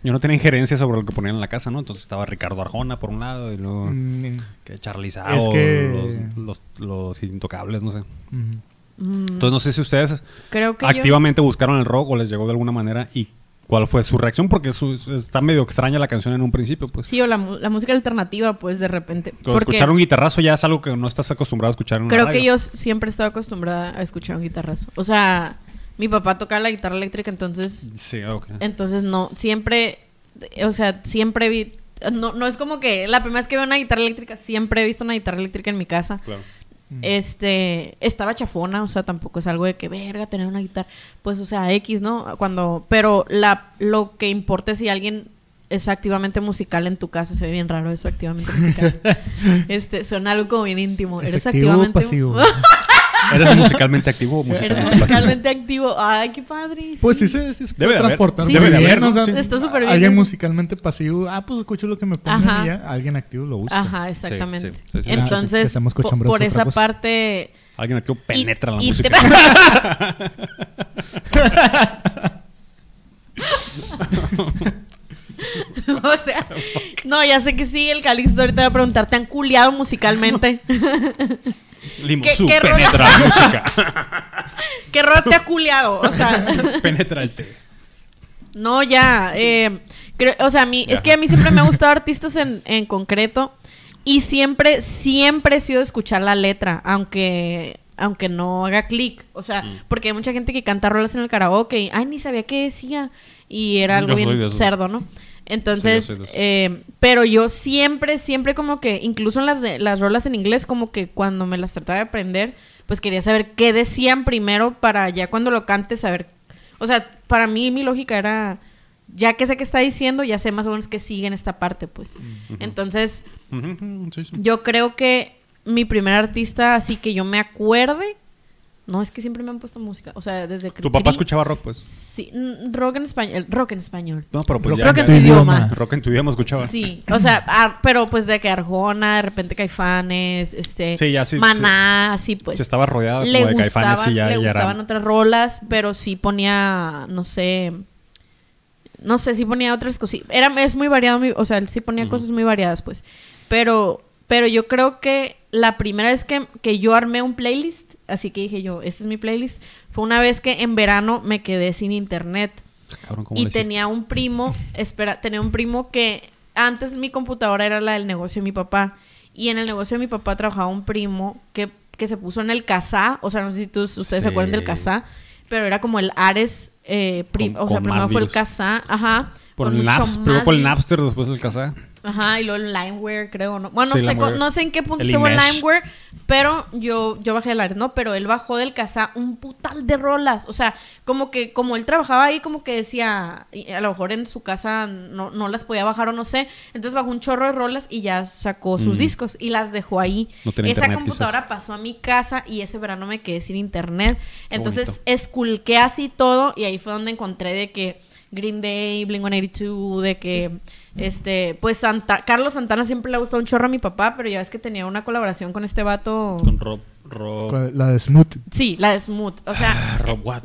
Yo no tenía injerencia sobre lo que ponían en la casa, ¿no? Entonces estaba Ricardo Arjona por un lado y luego Mm, que Charlie Sao, Es que- los, los, los intocables, no sé. mm. Mm, Entonces no sé si ustedes creo que yo... activamente buscaron el rock o les llegó de alguna manera y cuál fue su reacción porque su- está medio extraña la canción en un principio pues Sí, o la, música alternativa, pues, de repente. Porque escuchar un guitarrazo ya es algo que no estás acostumbrado a escuchar en una creo que yo siempre he estado acostumbrada a escuchar un guitarrazo. O sea, mi papá tocaba la guitarra eléctrica, entonces sí ok Entonces, no, siempre, o sea, siempre vi, no, no es como que la primera vez que veo una guitarra eléctrica, siempre he visto una guitarra eléctrica en mi casa. claro Este, estaba chafona, o sea, tampoco es algo de que verga tener una guitarra, pues, o sea, X, ¿no? Cuando, pero la, lo que importa es si alguien es activamente musical en tu casa, se ve bien raro eso, activamente musical. [laughs] este, suena algo como bien íntimo. ¿Es ¿Eres activo o activamente pasivo? [laughs] eres musicalmente activo o musicalmente pasivo? musicalmente activo. Ay, qué padre. Pues sí. sí, se, sí se Debe puede de haber. transportar. Sí, muy debe de haber, ¿no? o sea, Sí. Está súper bien Alguien musicalmente pasivo, ah, pues escucho lo que me pongan Ajá. y ya. Alguien activo lo busca. Ajá, exactamente. sí, sí, sí. Entonces, estamos po- acostumbrados por esa otra cosa. parte... alguien activo y- penetra la y te- música [laughs] o sea, no, ya sé que sí, el Calixto ahorita va a preguntar, ¿te han culiado musicalmente? [laughs] Limosú qué rola? penetra la música [laughs] ¿Qué rol te ha culiado? O sea, [laughs] penetra el té No, ya. eh, creo- o sea, a mí, Ya. es que a mí siempre me ha gustado artistas en, en concreto. Y siempre, siempre he sido de escuchar la letra, aunque, aunque no haga clic. O sea, Mm. porque hay mucha gente que canta rolas en el karaoke y, ay, ni sabía qué decía. Y era algo Yo bien cerdo, ¿no? Entonces, Sí, eh, pero yo siempre, siempre como que, incluso en las, de, las rolas en inglés, como que cuando me las trataba de aprender, pues quería saber qué decían primero para ya cuando lo cante saber. O sea, para mí mi lógica era, ya que sé qué está diciendo, ya sé más o menos qué sigue en esta parte, pues. Entonces, sí, sí. yo creo que mi primer artista, así que yo me acuerde, no, es que siempre me han puesto música, o sea, desde que... Tu papá escuchaba rock, pues. Sí, rock en español, rock en español. No, pero pues Rock ya. Rock en ya- tu idioma. Rock en tu idioma escuchaba. Sí, o sea, ar- pero pues de que Arjona, de repente Caifanes, este, Sí, ya sí, Maná, así pues. Se estaba rodeada como de caifanes y ya, le ya gustaban era. otras rolas, pero sí ponía, no sé, no sé, sí ponía otras cosas. Era, es muy variado, mi- o sea, él sí ponía cosas muy variadas, pues. Pero, pero yo creo que la primera vez que, que yo armé un playlist, así que dije yo, este es mi playlist, fue una vez que en verano me quedé sin internet. Cabrón, ¿cómo Y tenía un primo, espera, tenía un primo que antes mi computadora era la del negocio de mi papá. Y en el negocio de mi papá trabajaba un primo que, que se puso en el Casá. O sea, no sé si tú- ustedes Sí. se acuerdan del Casá. Pero era como el Ares. Eh, prim- Con- o sea, primero fue el. Casá. Ajá. Por el mucho Naps, primero fue el. Napster, después el Casa. Ajá, y luego el Limeware, creo, ¿no? Bueno, Sí, no, sé, no sé en qué punto El estuvo el iMesh. Limeware, pero yo, yo bajé el Ares, ¿no? Pero él bajó del casa un putal de rolas. O sea, como que, como él trabajaba ahí, como que decía, a lo mejor en su casa no, no las podía bajar o no sé. Entonces bajó un chorro de rolas y ya sacó sus Mm. discos y las dejó ahí. No tenía Esa internet, computadora quizás. pasó a mi casa y ese verano me quedé sin internet. Entonces esculqué así todo y ahí fue donde encontré de que Green Day, Blink-182, de que este, pues Santa, Carlos Santana siempre le ha gustado un chorro a mi papá, pero ya ves que tenía una colaboración con este vato. Con Rob. Rob. La de Smooth. Sí, la de Smooth, o sea, Ah, Rob Watt.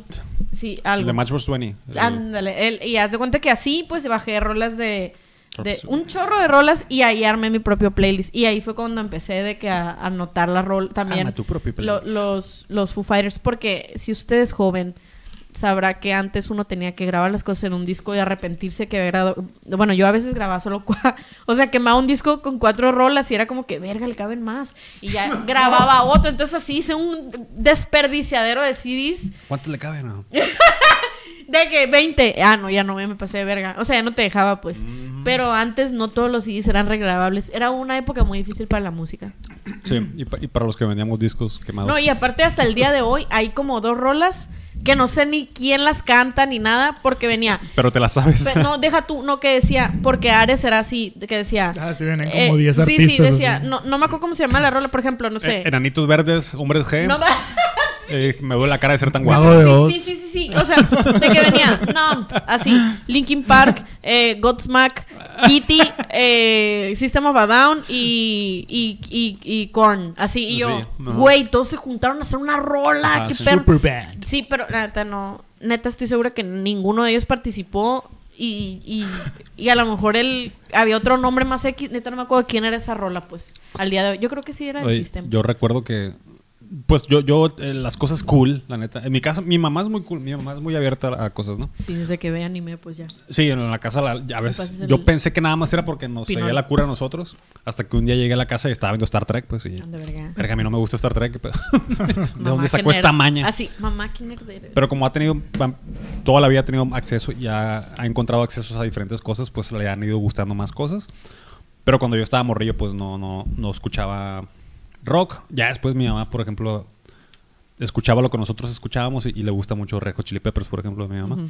sí, El algo. de Matchbox 20. El- Ándale, él, y haz de cuenta que así pues bajé rolas de, de un chorro de rolas y ahí armé mi propio playlist y ahí fue cuando empecé de que a a anotar la rol también Arma tu propio lo- playlist. los los Foo Fighters porque si usted es joven sabrá que antes uno tenía que grabar las cosas en un disco y arrepentirse que había grabado bueno yo a veces grababa solo [laughs] cua- o sea quemaba un disco con cuatro rolas y era como que verga le caben más y ya [laughs] grababa otro entonces así hice un desperdiciadero de CDs ¿Cuánto le cabe, no? [laughs] de que 20. Ah, no, ya no, ya me pasé de verga. O sea, ya no te dejaba, pues. Pero antes no todos los CDs eran regrabables. Era una época muy difícil para la música. Sí, y, pa- y para los que vendíamos discos quemados. No, y aparte hasta el día de hoy hay como dos rolas que no sé ni quién las canta ni nada porque venía... Pero te la sabes. Pe- No, deja tú, no que decía, porque Ares era así, de que decía... Ah, sí, vienen eh, como 10 Sí, artistas. sí, decía, así. no, no me acuerdo cómo se llama la rola, por ejemplo, no sé. Eh, Enanitos verdes, hombres G. No me- [laughs] Eh, me duele la cara de ser tan guapo. Sí, sí, sí, sí, sí. O sea, de que venía, no, así, Linkin Park, eh, Godsmack, Kitty, eh, System of a Down y, y, y, y Korn. Así, y yo, Sí, güey, todos se juntaron a hacer una rola. Ajá, qué sí. perro. Superband. Sí, pero neta, no. Neta, estoy segura que ninguno de ellos participó. Y, y, y a lo mejor él había otro nombre más X. Neta, no me acuerdo quién era esa rola, pues. Al día de hoy. Yo creo que sí era el Oye, System. yo recuerdo que pues yo yo eh, las cosas cool, la neta. En mi casa mi mamá es muy cool, mi mamá es muy abierta a cosas, ¿no? Sí, desde que ve anime, pues ya. Sí, en la casa la- a veces pasas el yo pensé que nada más era porque nos seguía la cura a nosotros, hasta que un día llegué a la casa y estaba viendo Star Trek, pues y Ande verga. verga, a mí no me gusta Star Trek, pero [laughs] [laughs] ¿de Mamá, dónde sacó esta maña? Así, mamá, qué nerd eres. Pero como ha tenido, toda la vida ha tenido acceso, ya ha encontrado accesos a diferentes cosas, pues le han ido gustando más cosas. Pero cuando yo estaba morrillo, pues no, no, no escuchaba rock. Ya después mi mamá, por ejemplo, escuchaba lo que nosotros escuchábamos y, y le gusta mucho Red Hot Chili Peppers, por ejemplo, a mi mamá.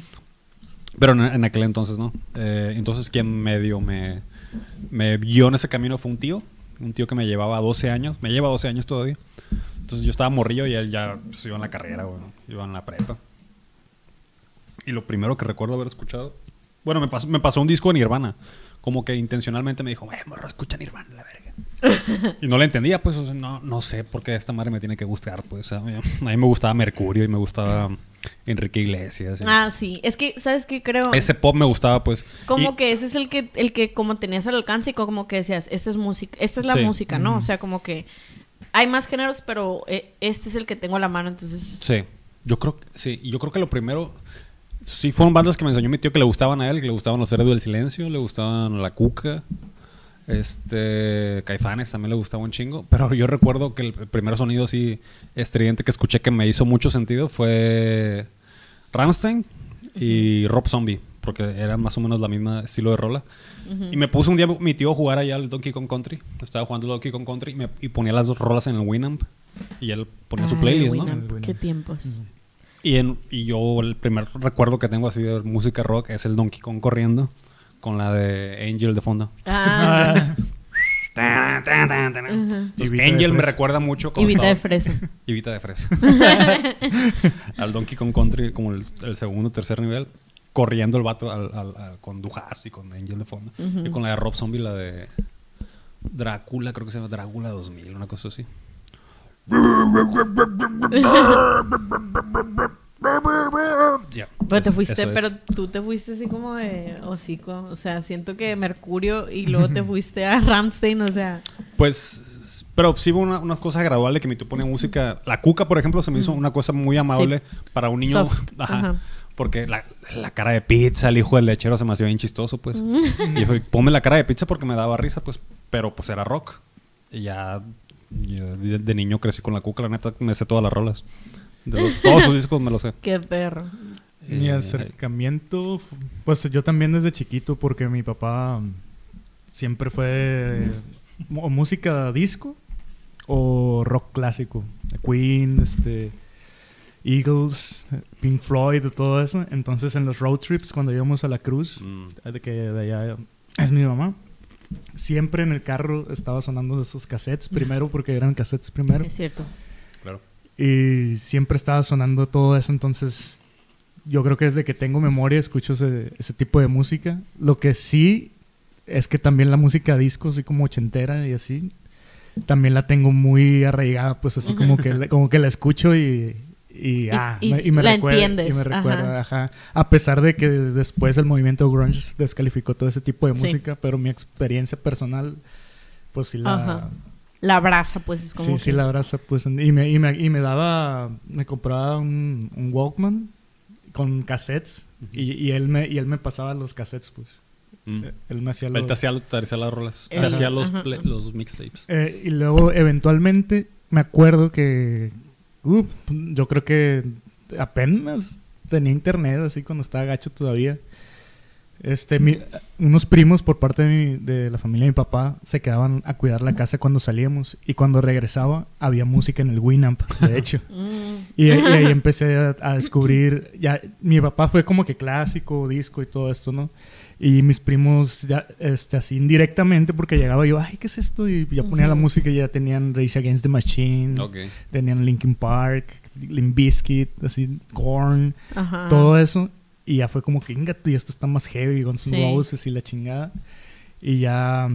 Pero en, en aquel entonces no. Eh, entonces quien medio me, me guió en ese camino fue un tío. Un tío que me llevaba 12 años. Me lleva 12 años todavía. Entonces yo estaba morrillo y él ya pues, iba en la carrera, güey, iba en la prepa. Y lo primero que recuerdo haber escuchado... Bueno, me pasó, me pasó un disco de Nirvana. Como que intencionalmente me dijo, eh, morro, escucha Nirvana, la verga. [laughs] y no le entendía, pues, no, no sé por qué esta madre me tiene que gustar, pues. A mí, a mí me gustaba Mercurio y me gustaba Enrique Iglesias. y- Ah, sí. Es que, ¿sabes qué creo? ese pop me gustaba, pues. Como Y- que ese es el que, el que como tenías al alcance y como que decías, esta es música, esta es la Sí. música, ¿no? O sea, como que hay más géneros, pero eh, este es el que tengo a la mano, entonces... Sí, yo creo que sí, yo creo que lo primero sí fueron bandas que me enseñó mi tío que le gustaban a él, que le gustaban los Héroes del Silencio, le gustaban La Cuca, este, Caifanes también le gustaba un chingo, [laughs] pero yo recuerdo que el primer sonido así estridente que escuché que me hizo mucho sentido fue Rammstein y Rob Zombie, porque eran más o menos la misma estilo de rola. Y me puso un día mi tío a jugar allá al Donkey Kong Country, estaba jugando Donkey Kong Country y, me- y ponía las dos rolas en el Winamp y él ponía su Ay, playlist, ¿no? Winamp, El Winamp. Qué tiempos. Y, en, y yo el primer recuerdo que tengo así de música rock es el Donkey Kong corriendo con la de Angel de fondo. Ah, Tan, tan, tan. Entonces, [laughs] Angel me recuerda mucho y cuando Vita [laughs] de fresa. y Vita de fresa. al Donkey Kong Country como el, el segundo tercer nivel corriendo el vato al- al- al- con Dujas y con Angel de fondo. Y con la de Rob Zombie, la de Drácula, creo que se llama Drácula 2000, una cosa así. [laughs] Pero te fuiste, es. pero tú te fuiste así como de hocico. O sea, siento que Mercurio y luego te [laughs] fuiste a Ramstein, o sea. Pues, pero sí hubo una, una cosa gradual que mi tío ponía música. La cuca, por ejemplo, se me hizo una cosa muy amable para un niño. Soft, [laughs] Ajá. ajá. Porque la, la cara de pizza, el hijo del lechero se me hacía bien chistoso, pues. Y dijo, ponme la cara de pizza porque me daba risa, pues. Pero pues era rock. Y ya, yo de, de niño crecí con la cuca, la neta me sé todas las rolas. De los- todos sus discos me los sé. Qué perro. Mi Eh, acercamiento, pues yo también desde chiquito, porque mi papá siempre fue o música disco o rock clásico. Queen, este, Eagles, Pink Floyd, todo eso. Entonces en los road trips, cuando íbamos a la cruz, mm, de que de allá es mi mamá, siempre en el carro estaba sonando esos cassettes primero, porque eran cassettes primero. Es cierto. Y siempre estaba sonando todo eso, entonces yo creo que desde que tengo memoria escucho ese, ese tipo de música. Lo que sí es que también la música disco, así como ochentera y así, también la tengo muy arraigada, pues así como que, la- como que la escucho y... Y, ah, y me- y me la recuerda, entiendes, y me recuerda, ajá. A pesar de que después el movimiento grunge descalificó todo ese tipo de Sí. música, pero mi experiencia personal, pues sí la, Ajá. La brasa, pues es como. sí, que- sí, la abraza, pues. Y me, y me, y me daba, me compraba un, un Walkman con cassettes y, y él me, y él me pasaba los cassettes, pues. Mm. Eh, Él me hacía Él los... te hacía, te hacía las rolas. Te Ajá. hacía los, play- los mixtapes. Eh, y luego, eventualmente, me acuerdo que, uf, yo creo que apenas tenía internet, así cuando estaba gacho todavía. Este, mi- unos primos por parte de, mi- de la familia de mi papá se quedaban a cuidar la casa cuando salíamos y cuando regresaba había música en el Winamp, de [laughs] hecho. Mm. Y, y ahí empecé a, a descubrir, ya, mi papá fue como que clásico, disco y todo esto, ¿no? Y mis primos, ya, este, así indirectamente, porque llegaba yo, ay, ¿qué es esto? Y ya ponía la Ujú. música y ya tenían Rage Against the Machine, Ok. tenían Linkin Park, Limp Bizkit, así, Korn, Ajá. todo eso. Y ya fue como que, ingate, y esto está más heavy, Guns N' Sí. Roses y la chingada. Y ya,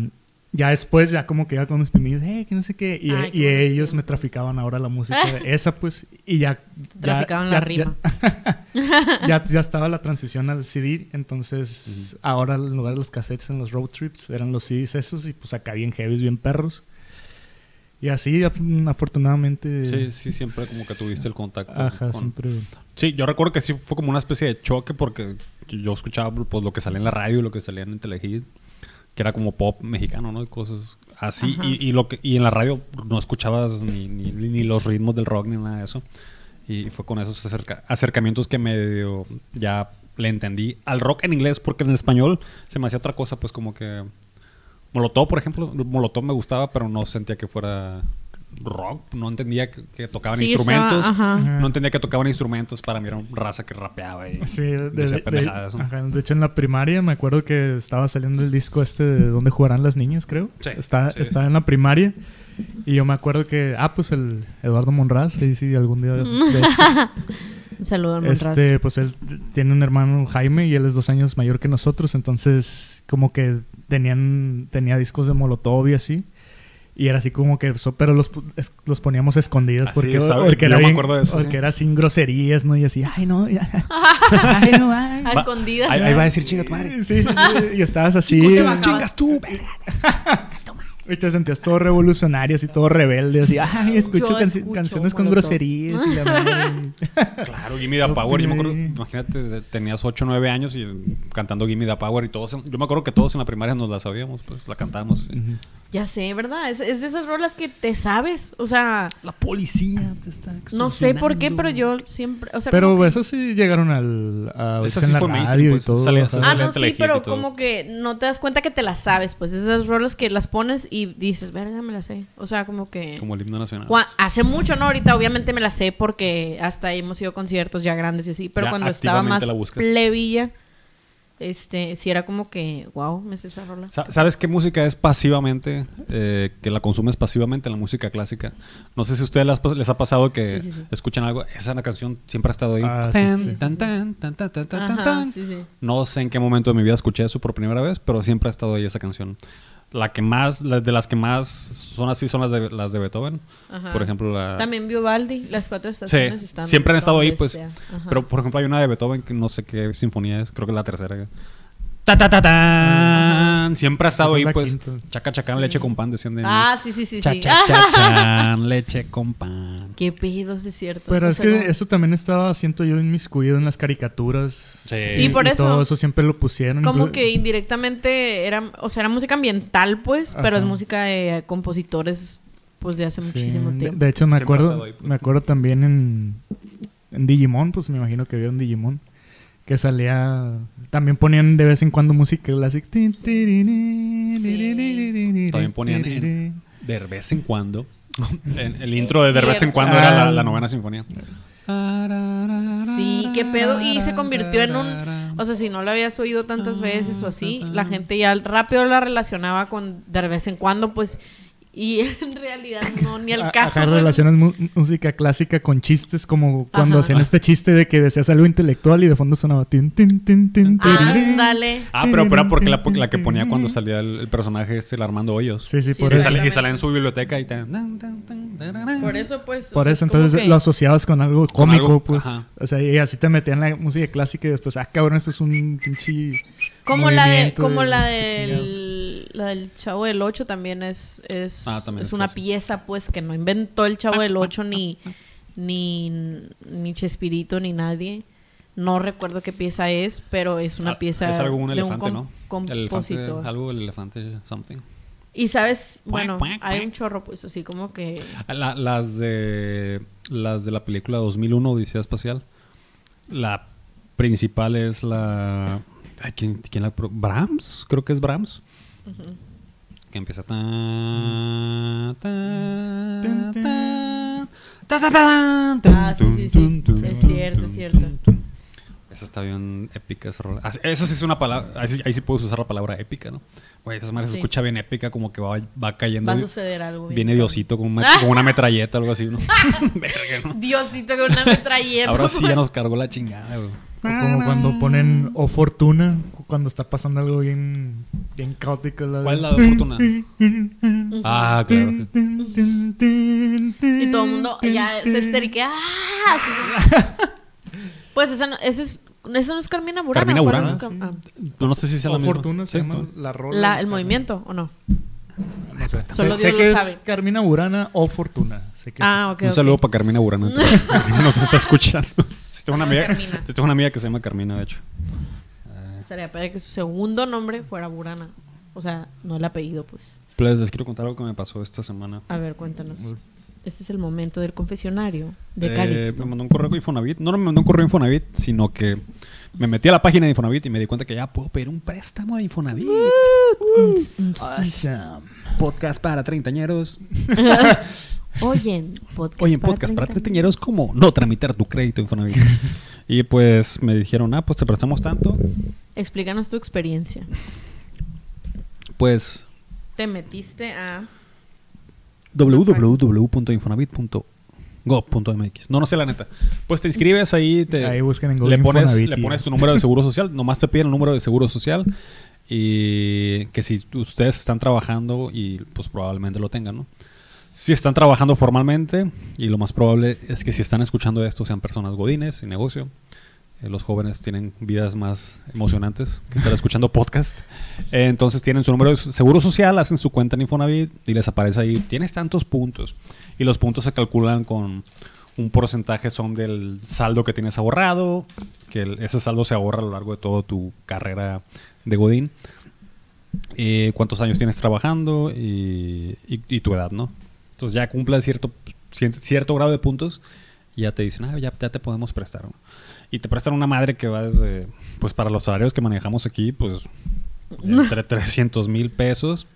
ya después, ya como que iba con mis primos, hey, que no sé qué. Y, Ay, qué y buenos ellos me traficaban ahora la música [laughs] esa, pues. Y ya. ya- Traficaban ya- la ya- rima. [laughs] Ya, ya estaba la transición al CD. Entonces, ahora en lugar de los cassettes en los road trips, eran los CDs esos. Y pues acá bien heavy, bien perros. Y así, af- afortunadamente. Sí, sí, siempre como que tuviste el contacto. Ajá, con- siempre. Sí, yo recuerdo que sí fue como una especie de choque porque yo escuchaba pues, lo que salía en la radio y lo que salía en Telehit, que era como pop mexicano, ¿no? Y cosas así. Y, y lo que, y en la radio no escuchabas ni, ni, ni los ritmos del rock ni nada de eso. Y fue con esos acerca- acercamientos que medio ya le entendí al rock en inglés, porque en español se me hacía otra cosa, pues como que... Molotov, por ejemplo, Molotov me gustaba, pero no sentía que fuera rock. No entendía que, que tocaban Sí, instrumentos. estaba- ajá. No entendía que tocaban instrumentos. Para mí era un raza que rapeaba y Sí, de, de- hecho en la primaria me acuerdo que estaba saliendo el disco este de donde jugarán las niñas, creo. Sí, está, sí. está en la primaria y yo me acuerdo que, ah, pues el Eduardo Monraz, ahí sí, algún día. de [laughs] Un saludo al Monraz. este, pues él tiene un hermano Jaime y él es dos años mayor que nosotros, entonces como que tenían, tenía discos de Molotov y así. Y era así como que, pero los, es- los poníamos escondidas Así porque, estaba, porque, era me bien- acuerdo de eso, porque sí. era sin groserías, ¿no? Y así, ay, no, ya. [laughs] ay, no, ay. A escondidas. Ahí, ahí va a decir chinga tu madre. Sí, sí, sí. Y estabas así. Chingas tú, verga. [laughs] Y te sentías todo revolucionario, así todo rebelde, así, ay, escucho, escucho canciones con Molotov". groserías y la [laughs] madre. Claro, Gimme the Power. Yo me acuerdo, imagínate, tenías 8 o 9 años y cantando Gimme the Power y todos. Yo me acuerdo que todos en la primaria nos la sabíamos, pues la cantábamos. sí. Ya sé, ¿verdad? Es, es de esas rolas que te sabes. O sea, La policía te está no sé por qué, pero yo siempre. O sea, Pero que- esos sí llegaron al, a Esas sí en la radio pues, y todo. Ah, no, sí, pero como que no te das cuenta que te las sabes, pues esas rolas que las pones y dices, verga, me las sé. O sea, como que... Como el himno nacional. Cua- Hace mucho, ¿no? Ahorita obviamente me las sé porque hasta hemos ido a conciertos ya grandes y así, pero Ya cuando estaba más la buscas. plebilla, este, sí era como que, wow, me sé esa rola. Sa- ¿Sabes qué música es pasivamente? eh, que la consumes pasivamente, la música clásica. No sé si a ustedes les, ha pasado que Sí, sí, sí. escuchan algo. Esa canción siempre ha estado ahí. Ah. No sé en qué momento de mi vida escuché eso por primera vez, pero siempre ha estado ahí esa canción. La que más, la- de las que más son así son las de, las de Beethoven. Ajá. Por ejemplo, la... También Vivaldi, las cuatro Sí, estaciones están siempre han estado ahí, pues. Pero, por ejemplo, hay una de Beethoven que no sé qué sinfonía es, creo que es la tercera. Ta, ta, ta, Siempre ha estado ahí, pues. quinta. Chaca, chacán, leche con pan, decían de Ah, sí, sí, sí, Cha, sí. cha, cha, chan, [laughs] leche con pan. Qué pedos, es cierto. Pero es que eso también estaba, siento yo, inmiscuido en las caricaturas. Sí. Sí, por y eso. todo eso siempre lo pusieron. Como Inclu- que indirectamente era, o sea, era música ambiental, pues, pero es música de compositores, pues, de hace Sí, muchísimo tiempo. De, hecho, me acuerdo, pues. me acuerdo también en, en Digimon, pues me imagino que vieron Digimon, que salía, también ponían de vez en cuando música clásica. También ponían en- de vez en cuando. [laughs] en- el intro de de vez en cuando Ah. era la, la novena sinfonía. Sí, qué pedo. Y se convirtió en un. O sea, si no lo habías oído tantas veces o así, la gente ya rápido la relacionaba con de vez en cuando, pues. Y [laughs] en realidad no, ni el A- caso. Acá pues. relacionas mu- música clásica con chistes, como cuando Ajá. hacían este chiste de que decías algo intelectual y de fondo sonaba tin, tin, tin, tin. Ándale. Ah, pero era porque la, la que ponía cuando salía el, el personaje este, el Armando Hoyos. Sí, sí, Sí, por Y eso. sale, y sale en su biblioteca y tararán. Por eso, pues. Por sea, eso es como entonces que- lo asociabas con algo cómico, algo, pues. ajá. O sea, y así te metían la música clásica y después, ah, cabrón, esto es un pinche. Como la de, como de la del, la del Chavo del 8 también es, es, Ah, también es una pieza pues que no inventó el Chavo del 8 ni, [laughs] ni, ni Chespirito ni nadie. No recuerdo qué pieza es, pero es una Ah, pieza Es algo un de elefante, com- ¿no? El elefante, compositor. algo del elefante something. Y sabes, bueno, hay un chorro pues así como que... La- las de las de la película 2001 Odisea espacial. La principal es la ay, ¿quién, quién la pro- Brahms, creo que es Brahms. Que empieza tan tan tan ta, ta, tan, tan, Ah, sí, sí, sí. es cierto, es cierto. Esa está bien épica esa rola. Ah, Esa sí es una palabra, ahí sí, ahí sí puedes usar la palabra épica, ¿no? Güey, esa madre se Sí. escucha bien épica, como que va, va cayendo. Va a suceder algo. bien Viene. Diosito con una, con una metralleta o algo así, ¿no? [laughs] [laughs] Verga, ¿no? Diosito con una metralleta. Ahora sí ya nos cargó la chingada, güey. O como cuando ponen O Fortuna, cu- cuando está pasando algo bien, bien caótico. la de- ¿Cuál es la de Fortuna? [laughs] Ah, claro. Y todo el mundo ya se esteriquea. ¡Ah! [laughs] Pues esa no, ese es, eso no es Carmina Burana. Carmina ¿cuál es Burana, la cam- ah. No, no sé si sea la O misma. Fortuna se Sí, llama tú. la rola. La- el movimiento o no? No sé. Solo sé, sé Dios que lo es sabe. Carmina Burana o Fortuna. Sé que es Ah. Un saludo para Carmina Burana. [laughs] nos está escuchando. Sí, tengo una amiga, sí, tengo una amiga que se llama Carmina, de hecho. Estaría padre que su segundo nombre fuera Burana. O sea, no el apellido, pues. Pues les quiero contar algo que me pasó esta semana. A ver, cuéntanos. Este es el momento del confesionario de Eh, Calixto. me mandó un correo de Infonavit. No, no me mandó un correo de Infonavit, sino que me metí a la página de Infonavit y me di cuenta que ya puedo pedir un préstamo de Infonavit. Awesome. Podcast para treintañeros. [laughs] Oyen, podcast. Oye, en podcast para treintañeros, ¿cómo no tramitar tu crédito Infonavit? [laughs] y pues me dijeron, ah, pues te prestamos tanto. Explícanos tu experiencia. Pues Te metiste a. www.infonavit.gov.mx. No, no sé la neta. Pues te inscribes ahí, te, Ahí busquen en le Google pones, Infonavit le pones tu número de seguro social. [laughs] Nomás te piden el número de seguro social y que si ustedes están trabajando y pues probablemente lo tengan, ¿no? Si están trabajando formalmente y lo más probable es que si están escuchando esto sean personas godines y negocio. Eh, los jóvenes tienen vidas más emocionantes que estar [laughs] escuchando podcast. Eh, entonces tienen su número de seguro social, hacen su cuenta en Infonavit y les aparece ahí, tienes tantos puntos. Y los puntos se calculan con un porcentaje son del saldo que tienes ahorrado, que el- ese saldo se ahorra a lo largo de toda tu carrera de Godín. Eh, cuántos años tienes trabajando y, y- y tu edad, ¿no? Entonces ya cumpla cierto, cier- cierto grado de puntos y ya te dicen, ah, ya, ya te podemos prestar. ¿no? Y te prestan una madre que va desde, pues para los salarios que manejamos aquí, pues entre [laughs] 300 mil pesos.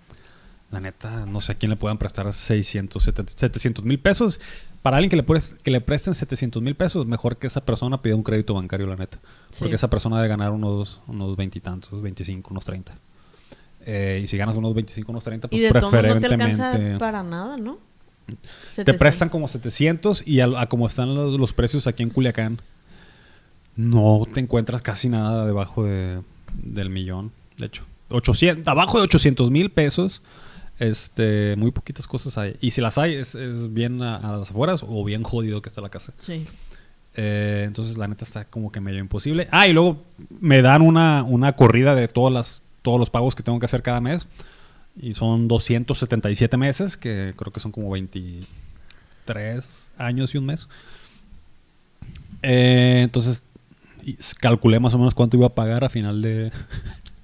La neta, no sé a quién le puedan prestar 600, 700 mil pesos. Para alguien que le, que le presten 700 mil pesos, mejor que esa persona pida un crédito bancario, la neta. Sí. Porque esa persona debe ganar unos unos veintitantos, 25, unos 30. Eh, y si ganas unos 25, unos 30, pues y de todo no te alcanza preferentemente... para nada, ¿no? Te prestan como 700 y a, a como están los, los precios aquí en Culiacán, no te encuentras casi nada debajo de, del millón. De hecho, 800, abajo de 800 mil pesos, este, muy poquitas cosas hay. Y si las hay, es, es bien a, a las afueras o bien jodido que está la casa. Sí. Eh, entonces, la neta está como que medio imposible. Ah, y luego me dan una, una corrida de todas las, todos los pagos que tengo que hacer cada mes. Y son 277 meses, que creo que son como 23 años y un mes. Eh, entonces, calculé más o menos cuánto iba a pagar a final de...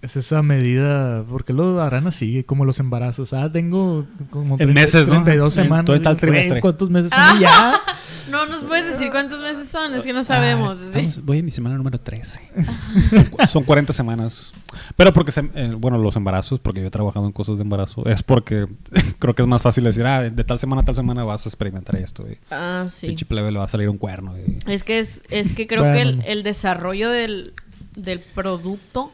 Es esa medida, porque lo harán así, como los embarazos. Ah, tengo como En meses, ¿no? 32 En semanas. todo el tal trimestre. ¿Cuántos meses son [laughs] ya? No nos puedes decir cuántos meses son, es que no sabemos. Ah, voy en mi semana número 13. son, son 40 semanas. Pero porque, se- eh, bueno, los embarazos, porque yo he trabajado en cosas de embarazo, es porque [laughs] creo que es más fácil decir, ah, de tal semana a tal semana vas a experimentar esto. Y Ah, sí. pinche plebe le va a salir un cuerno. y- Es que es, es que creo que el, el desarrollo del, del producto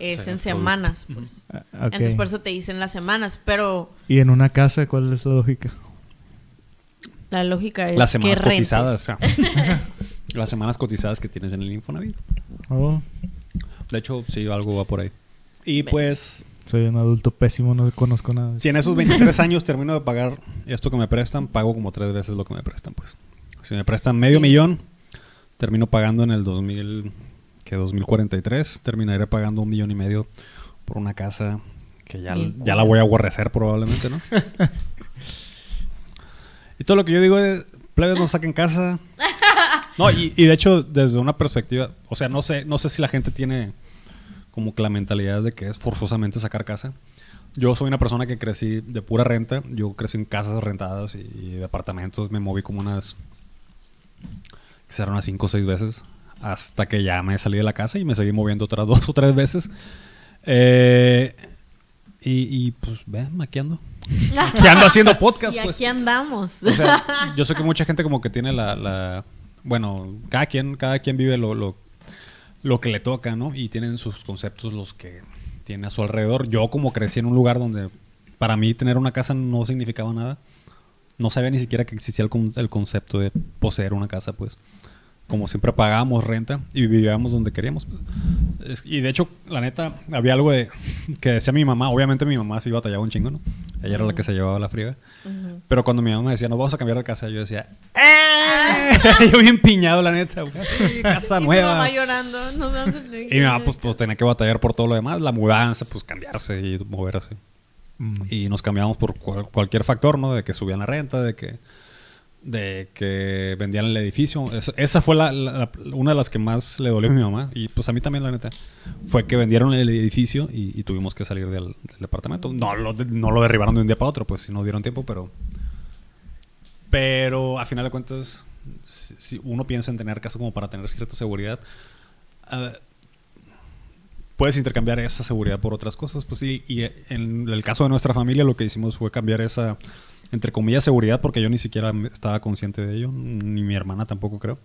es en semanas, pues. Ah. Entonces por eso te dicen las semanas, pero Y en una casa, ¿cuál es la lógica? la lógica es Las semanas cotizadas. [laughs] Las semanas cotizadas que tienes en el Infonavit. Oh, De hecho, sí, algo va por ahí. Y pues, soy un adulto pésimo, no conozco nada. si en esos 23 años termino de pagar esto que me prestan, pago como tres veces lo que me prestan, pues. Si me prestan medio Sí. millón, termino pagando en el 2000, que 2043, terminaré pagando un millón y medio por una casa que ya, ya la voy a aborrecer probablemente, ¿no? [laughs] y todo lo que yo digo es, plebes no saquen casa. No, y, y de hecho, desde una perspectiva, o sea, no sé, no sé si la gente tiene como que la mentalidad de que es forzosamente sacar casa. Yo soy una persona que crecí de pura renta. Yo crecí en casas rentadas y, y departamentos. Me moví como unas. serán unas cinco o seis veces. Hasta que ya me salí de la casa y me seguí moviendo otras dos o tres veces. Eh, y, y, pues, ve, maqueando. Maqueando haciendo podcast, [laughs] Y pues. aquí andamos. O sea, [laughs] yo sé que mucha gente como que tiene la, la- bueno, cada quien, cada quien vive lo, lo, lo que le toca, ¿no? Y tienen sus conceptos los que tiene a su alrededor. Yo como crecí en un lugar donde para mí tener una casa no significaba nada. No sabía ni siquiera que existía el, el concepto de poseer una casa, pues. Como siempre pagábamos renta y vivíamos donde queríamos. pues. Es- y de hecho, la neta, había algo de, que decía mi mamá. Obviamente mi mamá sí batallaba un chingo, ¿no? Ella era la que se llevaba la friega. Ujú. Pero cuando mi mamá me decía, nos vamos a cambiar de casa, yo decía, ¡Eh! [laughs] yo bien piñado, la neta. Sí, [laughs] casa Y nueva. mamá llorando. a- Y mi mamá, pues, pues tenía que batallar por todo lo demás, la mudanza, pues cambiarse y moverse. Mm. Y nos cambiamos por cual- cualquier factor, ¿no? De que subían la renta, de que de que vendían el edificio. Esa fue la, la- una de las que más le dolió a mi mamá. Y pues a mí también, la neta. Fue que vendieron el edificio y, y tuvimos que salir del, del departamento. No lo, no lo derribaron de un día para otro, pues si no dieron tiempo, pero... Pero a final de cuentas, si, si uno piensa en tener casa como para tener cierta seguridad, ah, puedes intercambiar esa seguridad por otras cosas. Pues sí, y en el caso de nuestra familia lo que hicimos fue cambiar esa, entre comillas, seguridad, porque yo ni siquiera estaba consciente de ello, ni mi hermana tampoco creo,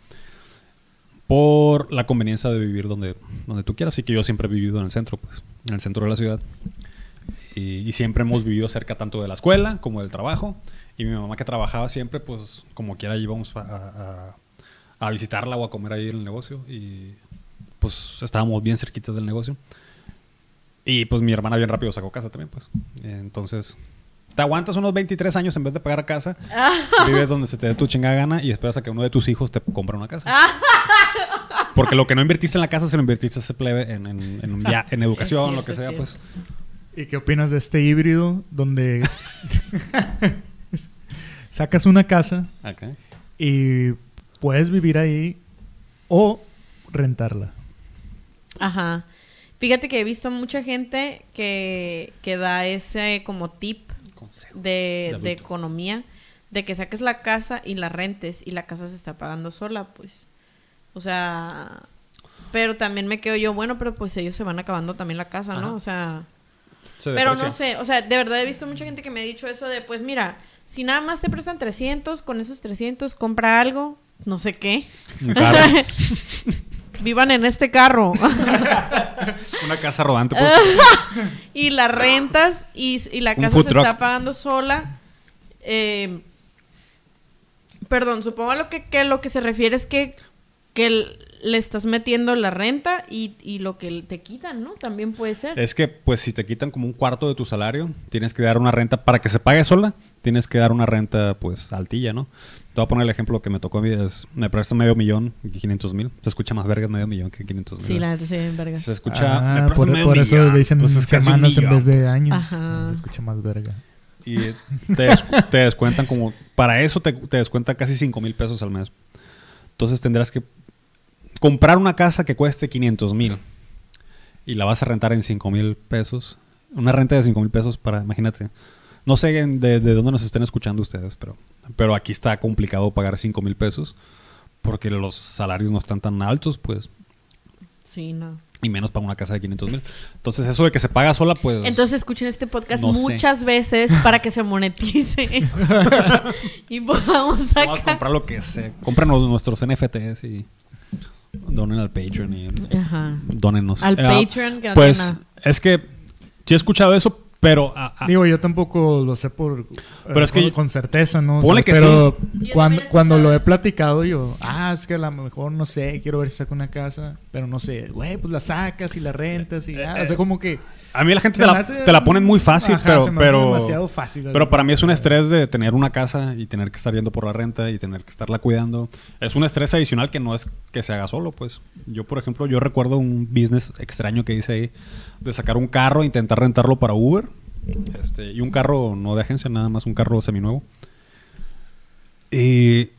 por la conveniencia de vivir donde, donde tú quieras. Así que yo siempre he vivido en el centro, pues, en el centro de la ciudad. Y, siempre hemos vivido cerca tanto de la escuela como del trabajo. Y mi mamá que trabajaba siempre, pues como quiera íbamos a visitarla o a comer ahí en el negocio. Y pues estábamos bien cerquitas del negocio. Y pues mi hermana bien rápido sacó casa también, pues. Entonces, te aguantas unos 23 años en vez de pagar casa. [laughs] vives donde se te dé tu chingada gana y esperas a que uno de tus hijos te compre una casa. [laughs] Porque lo que no invertiste en la casa se lo invertiste a ese plebe en, en, en, un via- en educación, lo que sea, pues. ¿Y qué opinas de este híbrido donde [laughs] sacas una casa y puedes vivir ahí o rentarla? Ajá. Fíjate que he visto mucha gente que, que da ese como tip Consejos de, de economía, de que saques la casa y la rentes y la casa se está pagando sola, pues. O sea, pero también me quedo yo, bueno, pero pues ellos se van acabando también la casa, ¿no? Ajá. O sea, Se pero no sé, o sea, de verdad he visto mucha gente que me ha dicho eso de, pues mira, si nada más te prestan 300, con esos 300 compra algo, no sé qué. [laughs] Vivan en este carro. [laughs] Una casa rodante. pues. [laughs] y la rentas y, y la casa se truck. está pagando sola. Eh, perdón, supongo lo que, que lo que se refiere es que, que le estás metiendo la renta y, y lo que te quitan, ¿no? También puede ser. Es que, pues, si te quitan como un cuarto de tu salario, tienes que dar una renta para que se pague sola. Tienes que dar una renta, pues, altilla, ¿no? Te voy a poner el ejemplo que me tocó a mí. Es, me prestan medio millón y 500 mil. Se escucha más vergas medio millón que 500 mil. sí, la neta sí, bien verga. Se escucha. Ah, me prestan por, medio por eso le dicen pues, es semanas en vez de pues. años. Ajá. Se escucha más verga. Y te, des- te descuentan como... Para eso te, te descuentan casi 5 mil pesos al mes. Entonces tendrás que comprar una casa que cueste 500 mil y la vas a rentar en 5 mil pesos. Una renta de 5 mil pesos para, imagínate. No sé de dónde nos estén escuchando ustedes, pero, pero aquí está complicado pagar 5 mil pesos porque los salarios no están tan altos, pues, Sí, no. y menos para una casa de 500 mil. Entonces eso de que se paga sola, pues... Entonces escuchen este podcast No sé. muchas veces [laughs] para que se monetice [laughs] y podamos Vamos a comprar lo que sea. Cómpranos nuestros NFTs y donen al Patreon y Ajá. dónenos. Al Eh, Patreon, que Pues es que sí he escuchado eso, pero ah, ah, Digo, yo tampoco lo sé por eh, Pero es que con, yo- con certeza, ¿no? O Ponle sea, que pero Sí, cuando, cuando lo he platicado yo, ah, es que a lo mejor no sé, quiero ver si saco una casa, pero no sé, güey, pues la sacas y la rentas y ya, o sea, como que a mí la gente te la, hace- te la ponen muy fácil, Ajá, pero se me hace pero demasiado fácil. pero para mí es un estrés de tener una casa y tener que estar yendo por la renta y tener que estarla cuidando. Es un estrés adicional que no es que se haga solo, pues. Yo, por ejemplo, yo recuerdo un business extraño que hice ahí de sacar un carro e intentar rentarlo para Uber. Este, y un carro no de agencia, nada más un carro seminuevo. Y,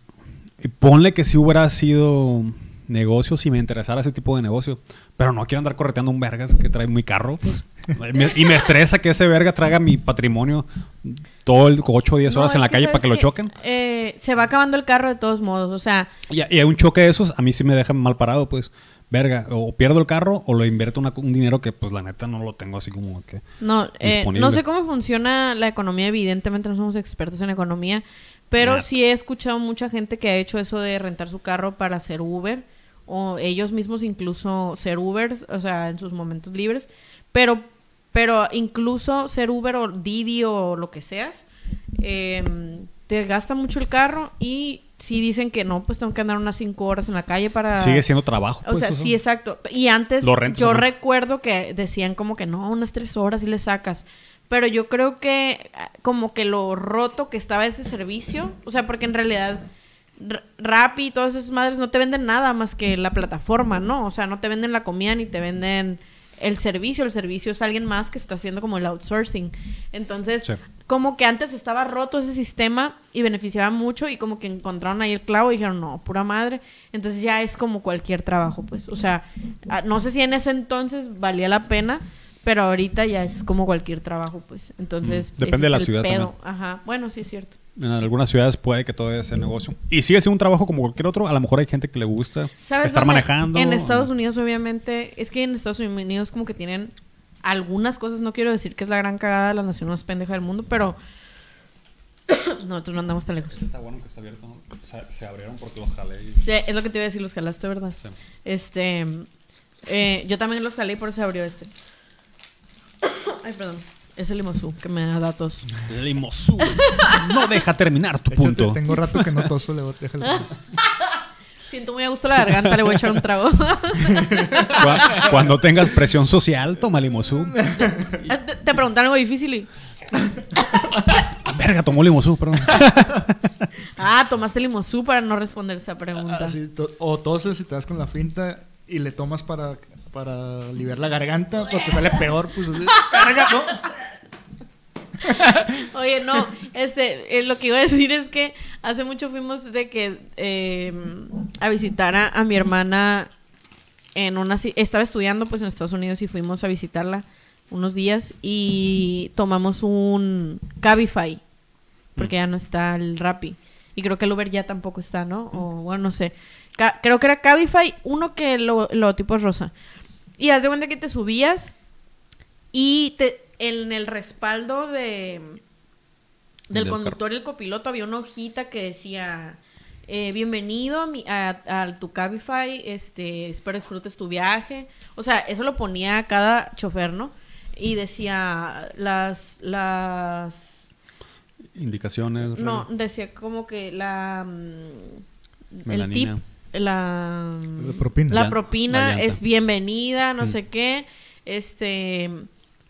y ponle que si hubiera sido negocio, si me interesara ese tipo de negocio. Pero no quiero andar correteando un vergas que trae mi carro. pues. [laughs] Y me- estresa que ese verga traiga mi patrimonio todo el 8 o 10 No, horas en la calle para ¿sabes que lo choquen. Eh, se va acabando el carro de todos modos. O sea, Y, y un choque de esos, a mí sí me deja mal parado, pues. Verga, o pierdo el carro o lo invierto una- un dinero que, pues, la neta no lo tengo así como que. no, eh, no sé cómo funciona la economía. Evidentemente no somos expertos en economía. Pero Nah. sí he escuchado mucha gente que ha hecho eso de rentar su carro para hacer Uber. O ellos mismos incluso ser Uber, o sea, en sus momentos libres. Pero, pero incluso ser Uber o Didi o lo que seas, eh, te gasta mucho el carro y si dicen que no, pues tengo que andar unas cinco horas en la calle para... Sigue siendo trabajo. O pues, sea, eso. sí, exacto. Y antes yo también. recuerdo que decían como que no, unas tres horas y le sacas. Pero yo creo que ah, como que lo roto que estaba ese servicio, o sea, porque en realidad Rappi y todas esas madres no te venden nada más que la plataforma, ¿no? O sea, no te venden la comida ni te venden el servicio. El servicio es alguien más que está haciendo como el outsourcing. Entonces, Sí. como que antes estaba roto ese sistema y beneficiaba mucho y como que encontraron ahí el clavo y dijeron, no, pura madre. Entonces ya es como cualquier trabajo, pues. O sea, no sé si en ese entonces valía la pena, pero ahorita ya es como cualquier trabajo, pues. Entonces, Mm, depende de la ciudad también. Ajá, bueno, sí es cierto. En algunas ciudades puede que todavía sea negocio. Y sigue siendo un trabajo como cualquier otro. A lo mejor hay gente que le gusta ¿Sabes estar dónde? manejando. En Estados Unidos, obviamente, es que en Estados Unidos como que tienen algunas cosas, no quiero decir que es la gran cagada de la nación más pendeja del mundo, pero [coughs] nosotros no andamos tan lejos. Está bueno que está abierto, ¿no? Se, se abrieron porque los jalé. y- Sí, es lo que te iba a decir, los jalaste, ¿verdad? Sí. Este, eh, yo también los jalé y por eso se abrió este. Ay, perdón. Es el limosú que me da datos. Limosú. no deja terminar tu De hecho, punto. te- tengo rato que no toso, le voy déjale. Siento muy a gusto la garganta, le voy a echar un trago. Cu- Cuando tengas presión social, toma limosú. te, te preguntan algo difícil y... Verga, tomó limosú, perdón. Ah, tomaste limosú para no responder esa pregunta. Ah, sí, to- o toses y te das con la finta y le tomas para, para aliviar la garganta, te sale peor, pues. [laughs] Oye, no, este, eh, lo que iba a decir es que hace mucho fuimos de que eh, a visitar a, a mi hermana en una estaba estudiando pues en Estados Unidos y fuimos a visitarla unos días y tomamos un Cabify porque ya no está el Rappi y creo que el Uber ya tampoco está, ¿no? O bueno, no sé. Ca- creo que era Cabify, uno que lo, lo tipo es rosa. Y haz de cuenta que te subías y te, en el respaldo de del Del conductor y el copiloto había una hojita que decía eh, bienvenido a, mi, a, a tu Cabify, este, espero disfrutes tu viaje. O sea, eso lo ponía cada chofer, ¿no? Y decía las las Indicaciones. no, decía como que la mm, el Melanina. tip la La propina. la propina la es bienvenida, no Mm. sé qué, este,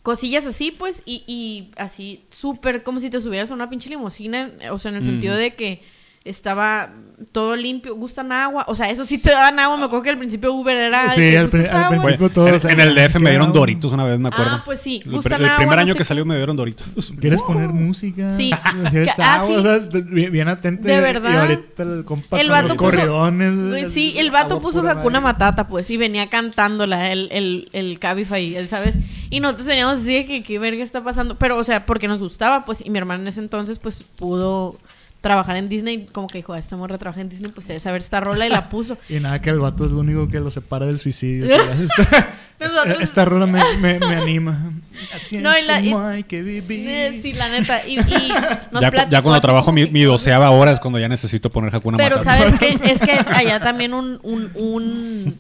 cosillas así, pues, y, y así, súper, como si te subieras a una pinche limusina, o sea, en el Mm. sentido de que estaba todo limpio, gustan agua, o sea, eso sí te daban agua, me acuerdo que al principio Uber era, Sí, al, pri- ¿gustas al principio todo. en, o sea, en el DF me ¿qué dieron? Doritos una vez, me acuerdo. Ah, pues sí, El, gustan pr- el agua, primer no año sé que salió me dieron Doritos. [laughs] ¿Quieres poner música? Sí. [laughs] ¿Quieres Que- ah, agua? sí. O sea, de- bien, bien atento. De verdad. Y ahorita el compa El vato los puso- corridones. Güey, Sí, el vato puso Hakuna madre. Matata, pues, y venía cantándola el, el, el Cabify, ¿sabes? Y nosotros veníamos así de que qué verga está pasando, pero, o sea, porque nos gustaba, pues, y mi hermana en ese entonces, pues, pudo trabajar en Disney, como que dijo, "Ah, esta morra trabaja en Disney, pues, debe saber esta rola, y la puso. [laughs] Y nada, que el vato es lo único que lo separa del suicidio. [laughs] esta, Nosotros- esta rola me, me, me [laughs] anima. Así No, es y la- y- como hay que vivir. Eh, sí, la neta, y, y nos Ya, ya cuando trabajo mi, que mi doceava hora es cuando ya necesito poner Hakuna Pero Matata. sabes qué? es que allá también un, un, un,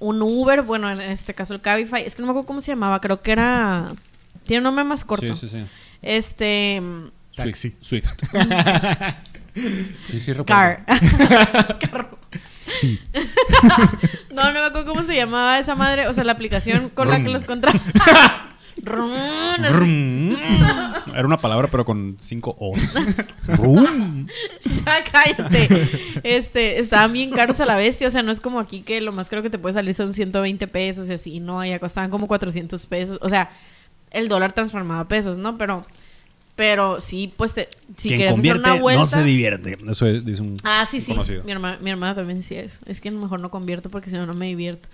un Uber, bueno, en este caso el Cabify, es que no me acuerdo cómo se llamaba, creo que era... Tiene un nombre más corto. Sí, sí, sí. Este... Taxi. Swift. [laughs] sí, sí, recuerdo. Car. [laughs] Carro. Sí. [laughs] No, no me acuerdo cómo se llamaba esa madre, o sea, la aplicación con la que los contrata. Rum. Era una palabra, pero con cinco O's. Brum. Ya cállate. Este, estaban bien caros a la bestia, o sea, no es como aquí que lo más caro que te puede salir son 120 pesos y así, no, allá costaban como 400 pesos, o sea, el dólar transformado a pesos, ¿no? Pero pero sí, pues te, si Quien quieres hacer una vuelta no se divierte. Eso es, dice un Ah, sí, sí. conocido. Mi hermana, mi hermana también decía eso. Es que a lo mejor no convierto porque si no, no me divierto.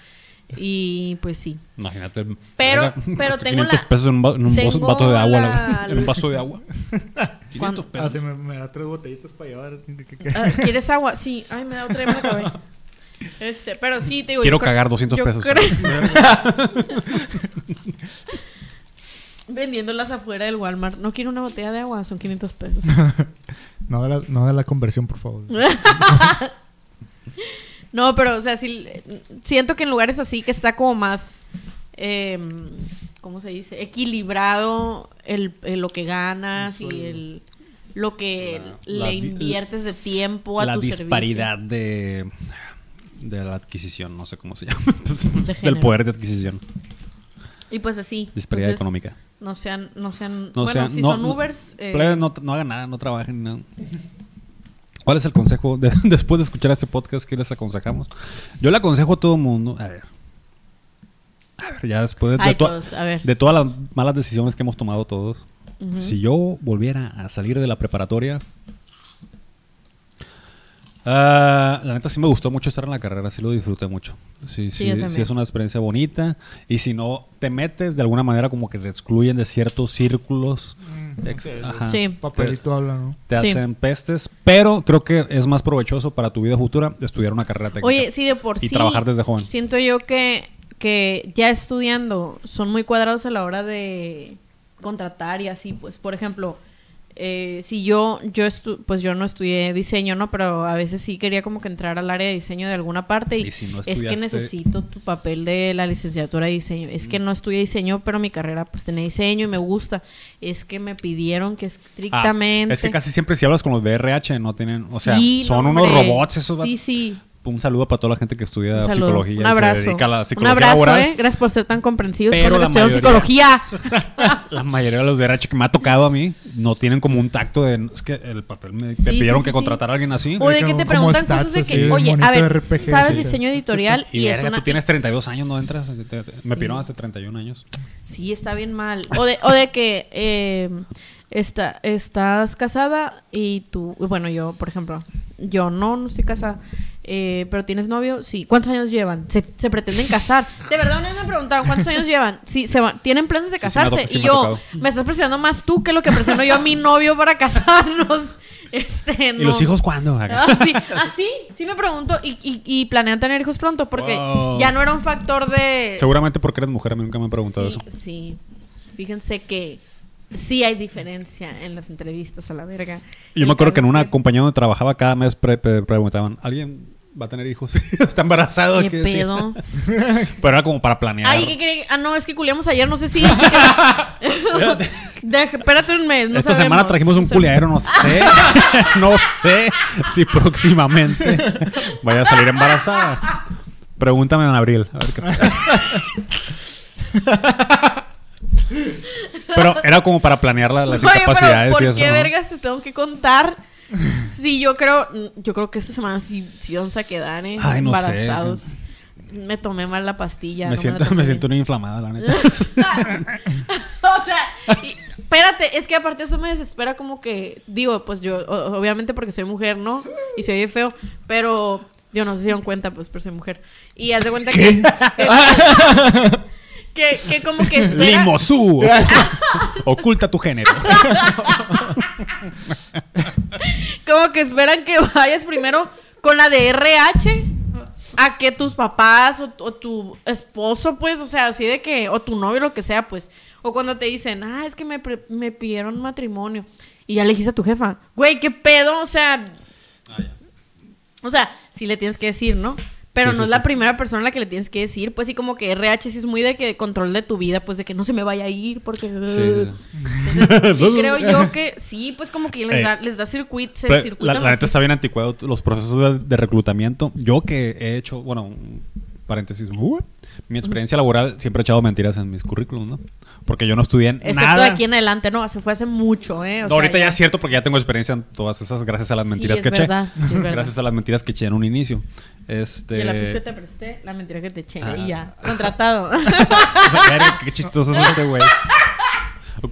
Y pues sí. Imagínate. Pero- pero [laughs] tengo 500 la- pesos en un, va- en un tengo vaso de agua. la- la- [laughs] en un vaso de agua. 500 Cuando- Ah, pesos. sí, me, me da tres botellitas para llevar. Ah, ¿Quieres agua? Sí. Ay, me da otra y me acabé. Este, pero sí, te digo. Quiero yo cagar 200 yo pesos. creo- [laughs] Vendiéndolas afuera del Walmart. No quiero una botella de agua, son 500 pesos. [laughs] No de la, no de la conversión, por favor. [laughs] No, pero, o sea, sí, siento que en lugares así que está como más, eh, ¿cómo se dice? Equilibrado el, el lo que ganas y el lo que La- le inviertes de tiempo a La tu disparidad de, de la adquisición, no sé cómo se llama. [laughs] Del género. poder de adquisición. Y pues así. Disparidad entonces, económica. No sean, no sean, No bueno, sean- si no- son Ubers, eh, no, no hagan nada, no trabajen. No. ¿Cuál es el consejo? de- [laughs] después de escuchar este podcast, ¿qué les aconsejamos? Yo le aconsejo a todo el mundo. A ver. A ver, ya después de, de ay, to- todos, a ver. de todas las malas decisiones que hemos tomado todos. Si yo volviera a salir de la preparatoria. Ah, la neta sí me gustó mucho estar en la carrera, sí lo disfruté mucho. Sí, Sí, sí, es una experiencia bonita. Y si no te metes, de alguna manera como que te excluyen de ciertos círculos. Ex- ajá. Sí. Papelito habla, ¿no? Te Sí. hacen pestes, pero creo que es más provechoso para tu vida futura estudiar una carrera técnica. Oye, sí, de por Y sí. trabajar desde joven. Siento yo que, que ya estudiando son muy cuadrados a la hora de contratar y así, pues, por ejemplo, eh, si yo, yo estu pues yo no estudié diseño, ¿no? Pero a veces sí quería como que entrar al área de diseño de alguna parte y, Y si no es que necesito tu papel de la licenciatura de diseño. Es Mm. que no estudié diseño, pero mi carrera pues tenía diseño y me gusta. Es que me pidieron que Ah, estrictamente... es que casi siempre si hablas con los de RH no tienen, o sea, Sí, son no, unos robots esos. Sí, sí. Un saludo para toda la gente que estudia Un psicología Un y se abrazo. dedica a la Un psicología abrazo, laboral. ¿eh? Gracias por ser tan comprensivos Pero con la mayoría- psicología. [laughs] La mayoría de los de RH que me ha tocado a mí no tienen como un tacto de... Es que el papel me, pidieron sí, que sí, contratara a alguien así. O de que te preguntan stats, cosas de así, que, oye, a ver, RPG, ¿sabes sí. diseño editorial? [laughs] Y, Y, es verga, una... tú tienes 32 años, no entras. Te- te- Me Sí. pidieron hasta 31 años. Sí, está bien mal. O de, o de que eh, está, estás casada y tú, bueno, yo, por ejemplo, yo no, no estoy casada, eh, pero tienes novio, sí. ¿Cuántos años llevan? Se, se pretenden casar. De verdad, una vez me preguntaron, ¿cuántos años llevan? Sí, se van, tienen planes de Sí, sí me ha casarse. y me yo, me estás presionando más tú que lo que presiono yo a mi novio para casarnos. [laughs] Este, no. ¿Y los hijos cuándo? Ah, sí, ah, sí, me pregunto. Y, y, y planean tener hijos pronto porque Wow. ya no era un factor de. Seguramente porque eres mujer, a mí nunca me han preguntado sí, eso. Sí, fíjense que sí hay diferencia en las entrevistas a la verga. Yo El me acuerdo que en una compañía donde trabajaba cada mes pre- pre- preguntaban, ¿alguien va a tener hijos? [laughs] ¿Está embarazado? ¿Qué pedo? [laughs] Pero era como para planear. Ay, ¿qué? Ah, no, es que culiamos ayer, no sé si. [laughs] Deja- espérate un mes. No Esta sabemos, semana trajimos un culiadero, no sé. no sé si próximamente vaya a salir embarazada. Pregúntame en abril. A ver qué Pero era como para planear la- las Oye, pero incapacidades ¿por y eso. qué ¿no? vergas te tengo que contar? [laughs] Sí, yo creo, yo creo que esta semana sí, sí vamos a quedar ¿eh? Ay, no sé. embarazados. Me tomé mal la pastilla. me, no siento, me siento una inflamada, la neta. [laughs] o sea, y- espérate, es que aparte eso me desespera como que, digo, pues yo, obviamente porque soy mujer, ¿no? Y se oye feo, pero yo no sé si se dan cuenta, pues, pero soy mujer. Y haz de cuenta que, [laughs] que, que como que espera, Limosú. [laughs] Oculta tu género. como que esperan que vayas primero con la de RH a que tus papás o, o tu esposo, pues, o sea, así de que, o tu novio, lo que sea, pues, o cuando te dicen, ah, es que me, me pidieron matrimonio y ya le dijiste a tu jefa, güey, qué pedo, o sea, o sea, sí le tienes que decir, ¿no? Pero Sí, no sí, es la sí. primera persona a la que le tienes que decir, pues sí como que RH sí es muy de que control de tu vida, pues de que no se me vaya a ir porque... Sí, sí, sí. Entonces, [laughs] sí creo yo [laughs] que sí, pues como que les Eh, da, les da circuit, se la, neta está bien anticuado los procesos de, de reclutamiento. Yo que he hecho, bueno, paréntesis, uh, mi experiencia laboral siempre he echado mentiras en mis currículums, ¿no? Porque yo no estudié en Excepto nada. de aquí en adelante, no, se fue hace mucho, ¿eh? O No, sea, ahorita ya es cierto porque ya tengo experiencia en todas esas gracias a las Sí, mentiras es que verdad, eché. sí, es verdad. gracias a las mentiras que eché en un inicio. Este Y lápiz que te presté, la mentira que te eché Ah. y ya, contratado. [laughs] Verga, qué chistoso es este güey.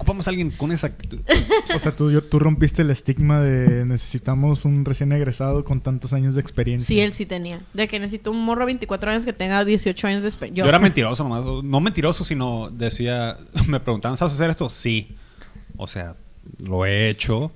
Ocupamos a alguien con esa actitud. [laughs] O sea, tú, yo- tú rompiste el estigma de necesitamos un recién egresado con tantos años de experiencia. sí, él sí tenía. De que necesito un morro de 24 años que tenga 18 años de experiencia. Yo, era [laughs] mentiroso nomás. No mentiroso, sino decía... [laughs] Me preguntaban, ¿sabes hacer esto? Sí. O sea, lo he hecho.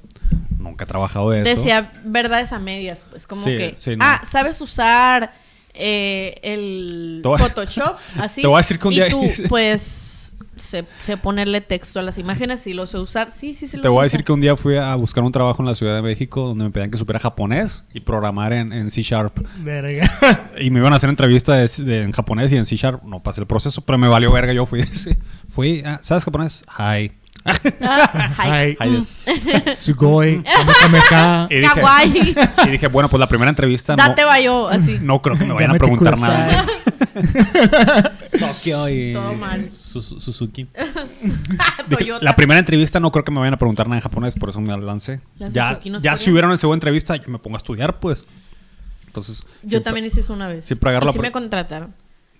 Nunca he trabajado de eso. Decía verdades a medias, pues como Sí, que... sí, no. Ah, ¿sabes usar eh, el Photoshop? Así. Te voy a decir que un y día tú, hice- pues, sé, sé ponerle texto a las imágenes y lo sé usar. Sí, sí, sí lo Te sé voy a usar. decir que un día fui a buscar un trabajo en la Ciudad de México donde me pedían que supiera japonés y programar en, en C Sharp. Verga. Y me iban a hacer entrevista de- de- en japonés y en C Sharp. No pasé el proceso, pero me valió verga. Yo fui. [laughs] sí. Fui, ah, ¿sabes japonés? Hi. Ah, Hi. [laughs] Sugoi. Y dije, y dije, bueno, pues la primera entrevista no, Date bayo, así. no creo que me vayan a preguntar nada. [laughs] Tokio y Todo mal. Su- Suzuki. [laughs] Toyota. la primera entrevista no creo que me vayan a preguntar nada en japonés, por eso me lancé. La Ya, Suzuki no ya si bien. hubiera una segunda entrevista, yo me pongo a estudiar, pues. Entonces. Yo siempre- también hice eso una vez. siempre agarro y la sí pro- me contrataron.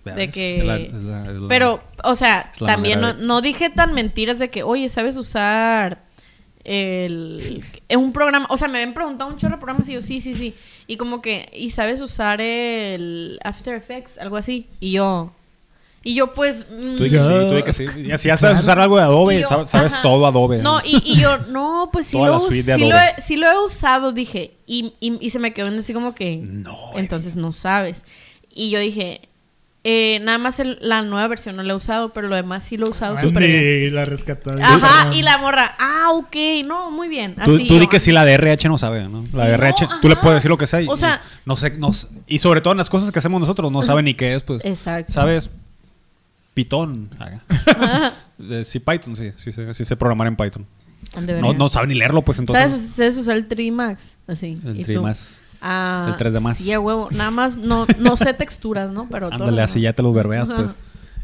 De que- es la- es la- es la- Pero, o sea, Es la también no, manera de- no dije tan mentiras de que, oye, ¿sabes usar el es un programa? O sea, me habían preguntado un chorro de programas y yo, sí, sí, sí. Y como que, ¿y sabes usar el After Effects? Algo así. Y yo, y yo pues... mm, Tú di que sí, tú di que sí. Y si ya sabes usar algo de Adobe, y yo, sabes, todo Adobe. No, y, y yo, no, pues sí lo, sí, lo he, sí lo he usado, dije. Y, y, y se me quedó así como que... No, Entonces no sabes. Y yo dije, eh, nada más el- la nueva versión no la he usado, pero lo demás sí lo he usado súper bien. Ni la rescataste. Ajá, y la morra, ah, ok, no, muy bien. Tú, Así tú yo, di que sí, la de RH no sabe, ¿no? La Sí, de RH, no, tú le puedes decir lo que sea. y- O sea- y no sé, no sé- y sobre todo en las cosas que hacemos nosotros, no sabe ni qué es, pues. Exacto. ¿Sabes? Python. Eh, sí, Python, sí, sí, sé- sí sé programar en Python. No, no sabe ni leerlo, pues entonces. ¿Sabes, sabes usar el Trimax? Así. El ¿y tú? Trimas. Ah, El 3D más. Sí, a huevo. Nada más no, no sé texturas, ¿no? Pero todo Ándale, así demás. ya te los verbeas, pues. Ajá.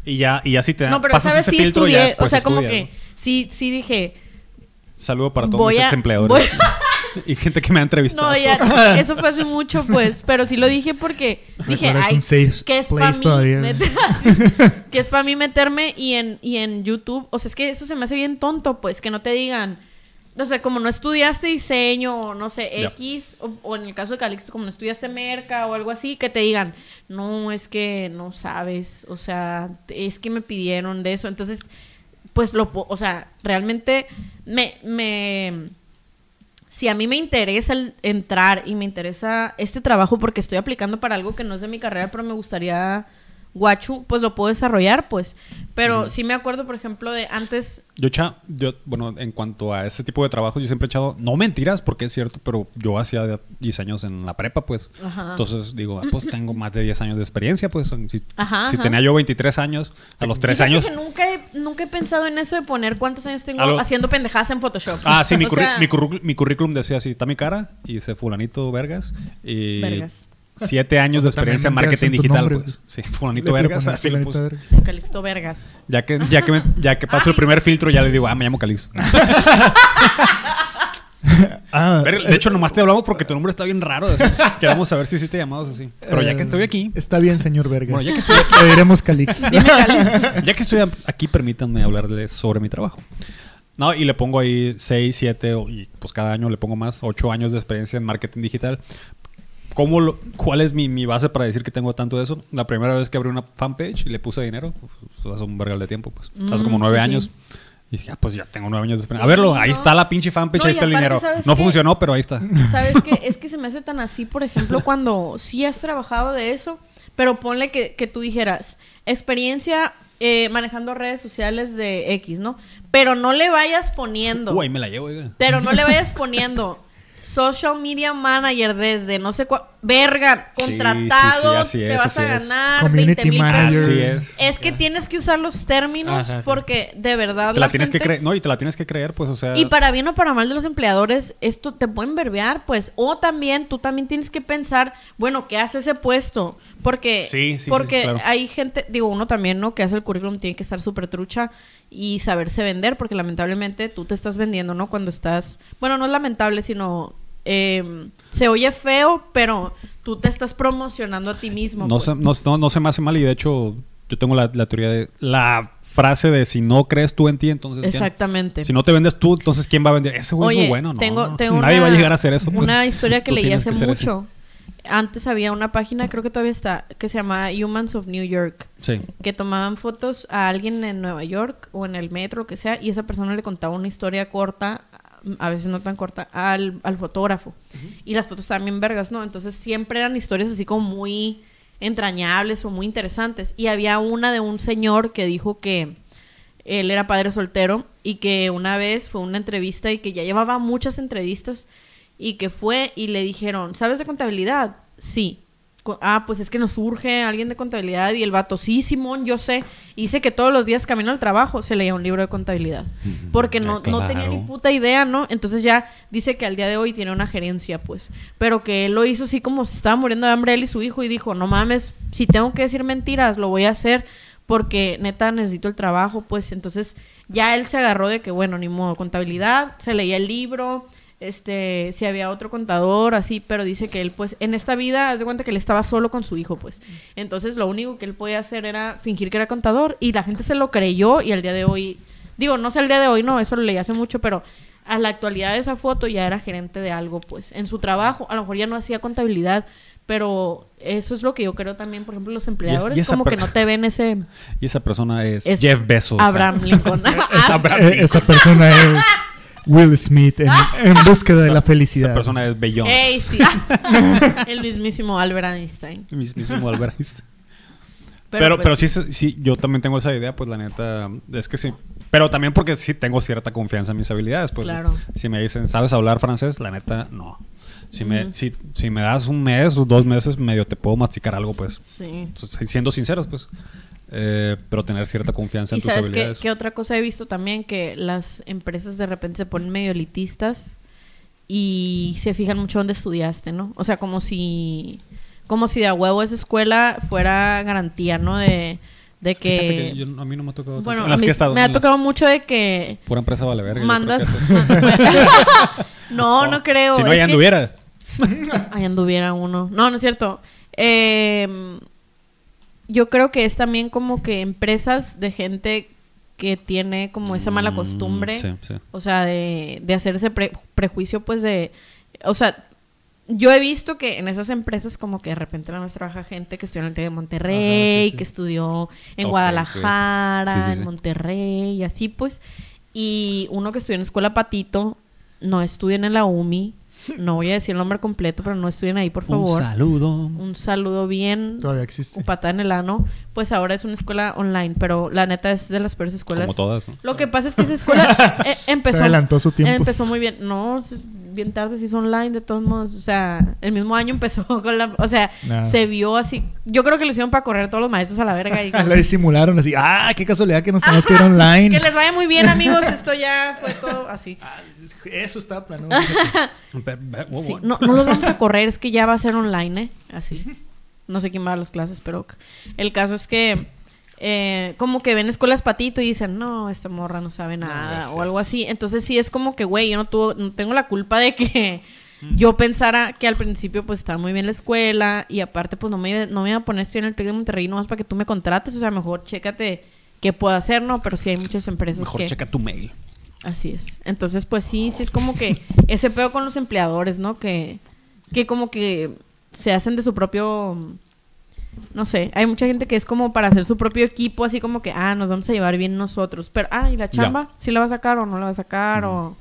Y ya, y ya si te dan- No, pero pasas sabes ese sí filtro, ya estudié. O sea, como que sí, sí dije. Saludo para todos ex empleadores. voy- [laughs] y gente que me ha entrevistado. No, ya, eso fue hace mucho, pues. Pero sí lo dije porque dije, ay, que es para mí todavía. meter- [laughs] que es para mí meterme y en, y en YouTube. O sea, es que eso se me hace bien tonto, pues, que no te digan. O sea, como no estudiaste diseño o no sé. X, o, o en el caso de Calixto, como no estudiaste merca o algo así, que te digan, no, es que no sabes, o sea, es que me pidieron de eso. Entonces, pues lo, o sea, realmente me, me, si a mí me interesa el entrar y me interesa este trabajo porque estoy aplicando para algo que no es de mi carrera, pero me gustaría guachu, pues lo puedo desarrollar, pues. Pero sí me acuerdo, por ejemplo, de antes, Yo, echa, yo, bueno, en cuanto a ese tipo de trabajo, yo siempre he echado, no mentiras, porque es cierto, pero yo hacía 10 años en la prepa, pues. Ajá. Entonces digo, ah, pues [clears throat] tengo más de 10 años de experiencia, pues. Si, Ajá, si ajá. tenía yo 23 años, a los 3 Fíjate años. que nunca he, nunca he pensado en eso de poner cuántos años tengo haciendo pendejadas en Photoshop. Ah, sí, [laughs] sea, mi currículum decía así, está mi cara, y dice fulanito Vergas, y Vergas. Siete años de experiencia en marketing digital, nombre, pues. Sí, fulanito Le Vergas, así le puse. Calixto Vergas. Ya que, ya que, me- ya que paso el primer filtro, ya le digo, ah, me llamo Calixto. [laughs] Ah, Ver, de hecho, nomás te hablamos porque tu nombre está bien raro. así. Queremos saber si sí te llamamos así. Pero ya que estoy aquí, Está bien, señor Vergas. Bueno, ya que estoy Le diremos Calix. [laughs] Dime, Calixto. ya que estoy aquí, permítanme hablarles sobre mi trabajo. No, y le pongo ahí 6, 7, y pues cada año le pongo más, 8 años de experiencia en marketing digital. ¿Cómo lo- ¿Cuál es mi, mi base para decir que tengo tanto de eso? La primera vez que abrí una fanpage y le puse dinero, pues, hace un vergal de tiempo, pues. hace como Mm, nueve sí, años. sí. Y dije, ah, pues ya tengo nueve años de experiencia. Sí, a verlo, ahí está la pinche fanpage, No, ahí está el dinero. ¿sabes No qué? funcionó, pero ahí está. ¿Sabes qué? Es que se me hace tan así, por ejemplo, [laughs] cuando sí has trabajado de eso, pero ponle que, que tú dijeras, experiencia eh, manejando redes sociales de X, ¿no? Pero no le vayas poniendo, Uy, me la llevo, oiga. pero no le [laughs] vayas poniendo social media manager desde no sé cuál, verga, Sí, sí, contratado, sí, te es, vas a ganar Community 20 mil pesos. Así es. Es que tienes que usar los términos Ajá, ajá. porque de verdad Te la, tienes que creer, no, y te la tienes que creer, pues, o sea. y para bien o para mal de los empleadores, esto te pueden verbear, pues. O también, tú también tienes que pensar, bueno, ¿qué hace ese puesto? Porque, Sí, sí, sí, porque claro. hay gente, digo, uno también, ¿no? Que hace el currículum tiene que estar súper trucha y saberse vender, porque lamentablemente tú te estás vendiendo, ¿no? Cuando estás, bueno, no es lamentable, sino eh, se oye feo, pero tú te estás promocionando a ti mismo. No, pues. se, no, no- no se me hace mal y de hecho yo tengo la, la teoría de la frase de si no crees tú en ti, entonces ¿quién? Exactamente. Si no te vendes tú, entonces ¿quién va a vender? Ese güey es muy bueno, ¿no? tengo, tengo Nadie una, va a llegar a hacer eso. pues. Una historia que leí hace que mucho. Antes había una página, creo que todavía está, que se llama Humans of New York, Sí. que tomaban fotos a alguien en Nueva York o en el metro, lo que sea, y esa persona le contaba una historia corta, a veces no tan corta, al, al fotógrafo. Y las fotos estaban bien vergas, ¿no? Entonces siempre eran historias así como muy entrañables o muy interesantes. Y había una de un señor que dijo que él era padre soltero y que una vez fue una entrevista y que ya llevaba muchas entrevistas y que fue y le dijeron, ¿sabes de contabilidad? Sí. Ah, pues es que nos surge alguien de contabilidad y el vato, sí, Simón, yo sé. Y dice que todos los días camino al trabajo se leía un libro de contabilidad. Porque no, no tenía ni puta idea, ¿no? Entonces ya dice que al día de hoy tiene una gerencia, pues. Pero que él lo hizo así como se estaba muriendo de hambre él y su hijo y dijo, no mames, si tengo que decir mentiras, lo voy a hacer porque neta necesito el trabajo, pues. Entonces ya él se agarró de que, bueno, ni modo, contabilidad, se leía el libro, este, si había otro contador, así, pero dice que él, pues, en esta vida, haz de cuenta que él estaba solo con su hijo, pues. Entonces, lo único que él podía hacer era fingir que era contador y la gente se lo creyó y al día de hoy, digo, no sé el día de hoy, no, eso lo leí hace mucho, pero a la actualidad de esa foto ya era gerente de algo, pues, en su trabajo, a lo mejor ya no hacía contabilidad, pero eso es lo que yo creo también, por ejemplo, los empleadores, y esa como que no te ven ese Y esa persona es, Es Jeff Bezos. Abraham Lincoln. [laughs] Es Abraham [laughs] Eh, Lincoln. esa persona es Will Smith en, en búsqueda de la felicidad. Esa persona es Beyoncé. Ey, sí. [laughs] El mismísimo Albert Einstein. El mismísimo Albert Einstein. [laughs] Pero, pues, pero, sí, sí, yo también tengo esa idea, pues la neta, es que sí. Pero también porque sí tengo cierta confianza en mis habilidades. Pues Claro. si me dicen, ¿sabes hablar francés? La neta, no. Si, me, si, si me das un mes o dos meses, medio te puedo masticar algo, pues. Sí. Siendo sinceros, pues. Eh, pero tener cierta confianza en tus sabes qué, habilidades. qué otra cosa he visto también que las empresas de repente se ponen medio elitistas y se fijan mucho dónde estudiaste, ¿no? O sea, como si como si de a huevo esa escuela fuera garantía, ¿no? De, de que, que yo- a mí no me ha tocado. bueno, a mí que estado, me ha en las- tocado mucho de que Pura empresa vale verga. mandas es eso. [laughs] [laughs] No, no creo. Si no, es ya que- anduviera. [laughs] Ahí anduviera uno. No, no es cierto. Eh, yo creo que es también como que empresas de gente que tiene como esa mala Mm, costumbre. Sí, sí. O sea, de, de hacerse pre- prejuicio, pues de... O sea, yo he visto que en esas empresas como que de repente la más trabaja gente que estudió en el TEC de Monterrey, Ajá, sí, sí. que estudió en Guadalajara, en. Monterrey y así pues. Y uno que estudió en Escuela Patito, no estudien en la UMI. No voy a decir el nombre completo, pero no estudien ahí, por favor. Un saludo. Un saludo bien Todavía existe. patada en el ano. Pues ahora es una escuela online, pero la neta es de las peores escuelas. Como todas. ¿no? Lo que pasa es que esa escuela [laughs] eh, empezó. Se adelantó su tiempo. Empezó muy bien. No, bien tarde, se hizo online, de todos modos. O sea, el mismo año empezó [laughs] con la. O sea, Nah. se vio así. Yo creo que lo hicieron para correr todos los maestros a la verga. Y [laughs] La disimularon así. ¡Ah, qué casualidad que nos tenemos que ir [laughs] online! que les vaya muy bien, amigos. Esto ya fue todo así. Eso está plano. Sí, no, no los vamos a correr, es que ya va a ser online, ¿eh? Así. No sé quién va a las clases, pero el caso es que eh, como que ven escuelas patito y dicen, no, esta morra no sabe nada o algo así. Entonces sí es como que, güey, yo no, tuvo, no tengo la culpa de que yo pensara que al principio pues estaba muy bien la escuela y aparte pues no me, iba- no me iba a poner estudiar en el TEC de Monterrey nomás para que tú me contrates. O sea, mejor chécate qué puedo hacer, ¿no? Pero sí hay muchas empresas Mejor que... checa tu mail. Así es. Entonces, pues sí, sí es como que ese pedo con los empleadores, ¿no? Que, que como que se hacen de su propio... No sé, hay mucha gente que es como para hacer su propio equipo, así como que, ah, nos vamos a llevar bien nosotros. Pero, ah, ¿y la Ya. chamba? ¿Sí la va a sacar o no la va a sacar? O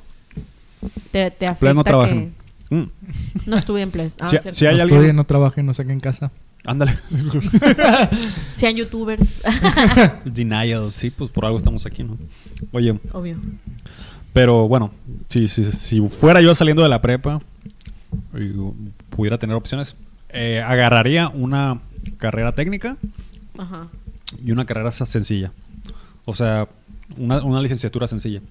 te, te afecta Play no que trabajan. Mm. [laughs] no estuve en Play. Ah, Si- si hay no alguien- estudien, no trabajen, no saquen casa. Ándale. [laughs] Sean youtubers. [laughs] Denial. Sí, pues por algo estamos aquí, ¿no? Oye, Obvio. pero bueno, si, si, si fuera yo saliendo de la prepa y pudiera tener opciones, eh, agarraría una carrera técnica Ajá. y una carrera sencilla. O sea, una, una licenciatura sencilla.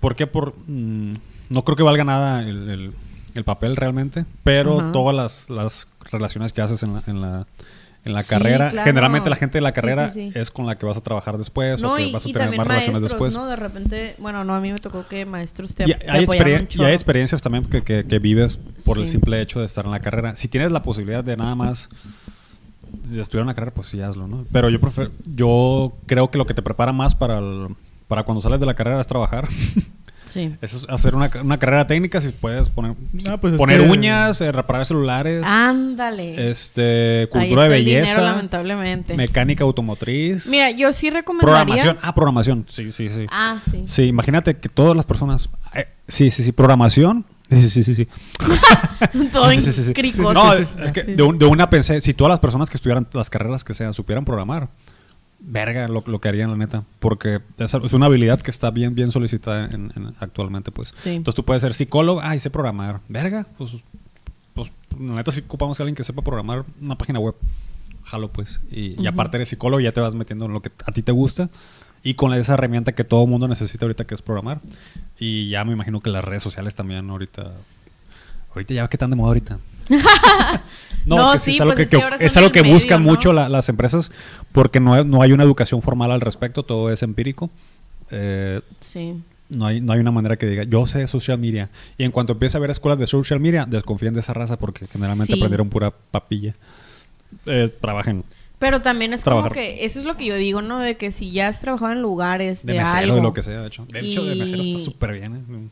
¿Por qué? Por, mm, no creo que valga nada el, el- el papel realmente, pero Ajá. todas las, las relaciones que haces en la, en la, en la Sí, carrera, claro. generalmente la gente de la carrera sí, sí. es con la que vas a trabajar después o No, que y, vas a tener más relaciones maestros, después. ¿no? De repente, bueno, no, a mí me tocó que maestros te, Y te hay, un y hay experiencias también que, que- que vives por el simple hecho de estar en la carrera. Si tienes la posibilidad de nada más de estudiar una carrera, pues sí, hazlo, ¿no? Pero yo prefiero, yo creo que lo que te prepara más para, el- para cuando sales de la carrera es trabajar. [laughs] Sí. es hacer una, una carrera técnica, si puedes poner, No, pues es poner que- uñas, eh, reparar celulares, Ándale. este, Ahí cultura de está el dinero, belleza, lamentablemente. mecánica automotriz, Mira, yo sí recomendaría. programación. Ah, programación, sí, sí, sí. Ah, sí. Sí, imagínate que todas las personas. eh, sí, sí, sí, programación. Sí, sí, sí, sí. [laughs] Todo Sí, sí, sí, cricoso. No, es que de, un- de una pensé, si todas las personas que estudiaran las carreras que sean supieran programar, verga lo, lo que harían, la neta. Porque es, es una habilidad que está bien, bien solicitada en- en- actualmente, pues. Sí. Entonces tú puedes ser psicólogo, ay, sé programar. Verga, pues, pues la neta sí ocupamos a alguien que sepa programar una página web. Jalo, pues. Y, y aparte eres psicólogo, ya te vas metiendo en lo que a ti te gusta. Y con esa herramienta que todo mundo necesita ahorita, que es programar. Y ya me imagino que las redes sociales también ahorita... Ahorita ya que están de moda ahorita. [laughs] No, que sí, es algo pues que, es que es algo que buscan medio, ¿no? mucho la- las empresas porque no, no hay una educación formal al respecto, todo es empírico. Eh, Sí. no hay, no hay una manera que diga, yo sé social media. Y en cuanto empiece a ver escuelas de social media, desconfíen de esa raza porque generalmente Sí. aprendieron pura papilla. Eh, trabajen Pero también es Trabajar. como que, eso es lo que yo digo, ¿no? De que si ya has trabajado en lugares de, de, mesero, algo, de lo que sea, de hecho. De hecho, de mesero está súper bien. ¿eh?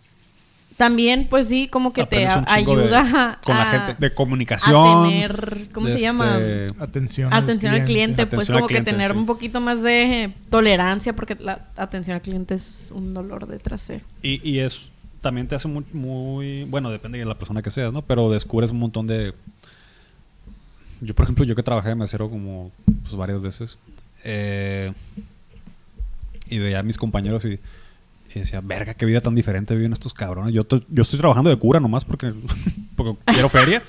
también, pues sí, como que te a- chingo de- ayuda con la a, gente de a comunicación. tener, ¿cómo de se llama? este, Atención. Atención al cliente, pues Atención al como que cliente, tener sí. un poquito más de tolerancia, porque la atención al cliente es un dolor de trasero. Y, y es también te hace muy, muy bueno depende de la persona que seas no pero descubres un montón de yo por ejemplo yo que trabajé de mesero como pues varias veces eh, y veía a mis compañeros y, y decía verga qué vida tan diferente viven estos cabrones yo yo estoy trabajando de cura nomás porque [laughs] porque quiero feria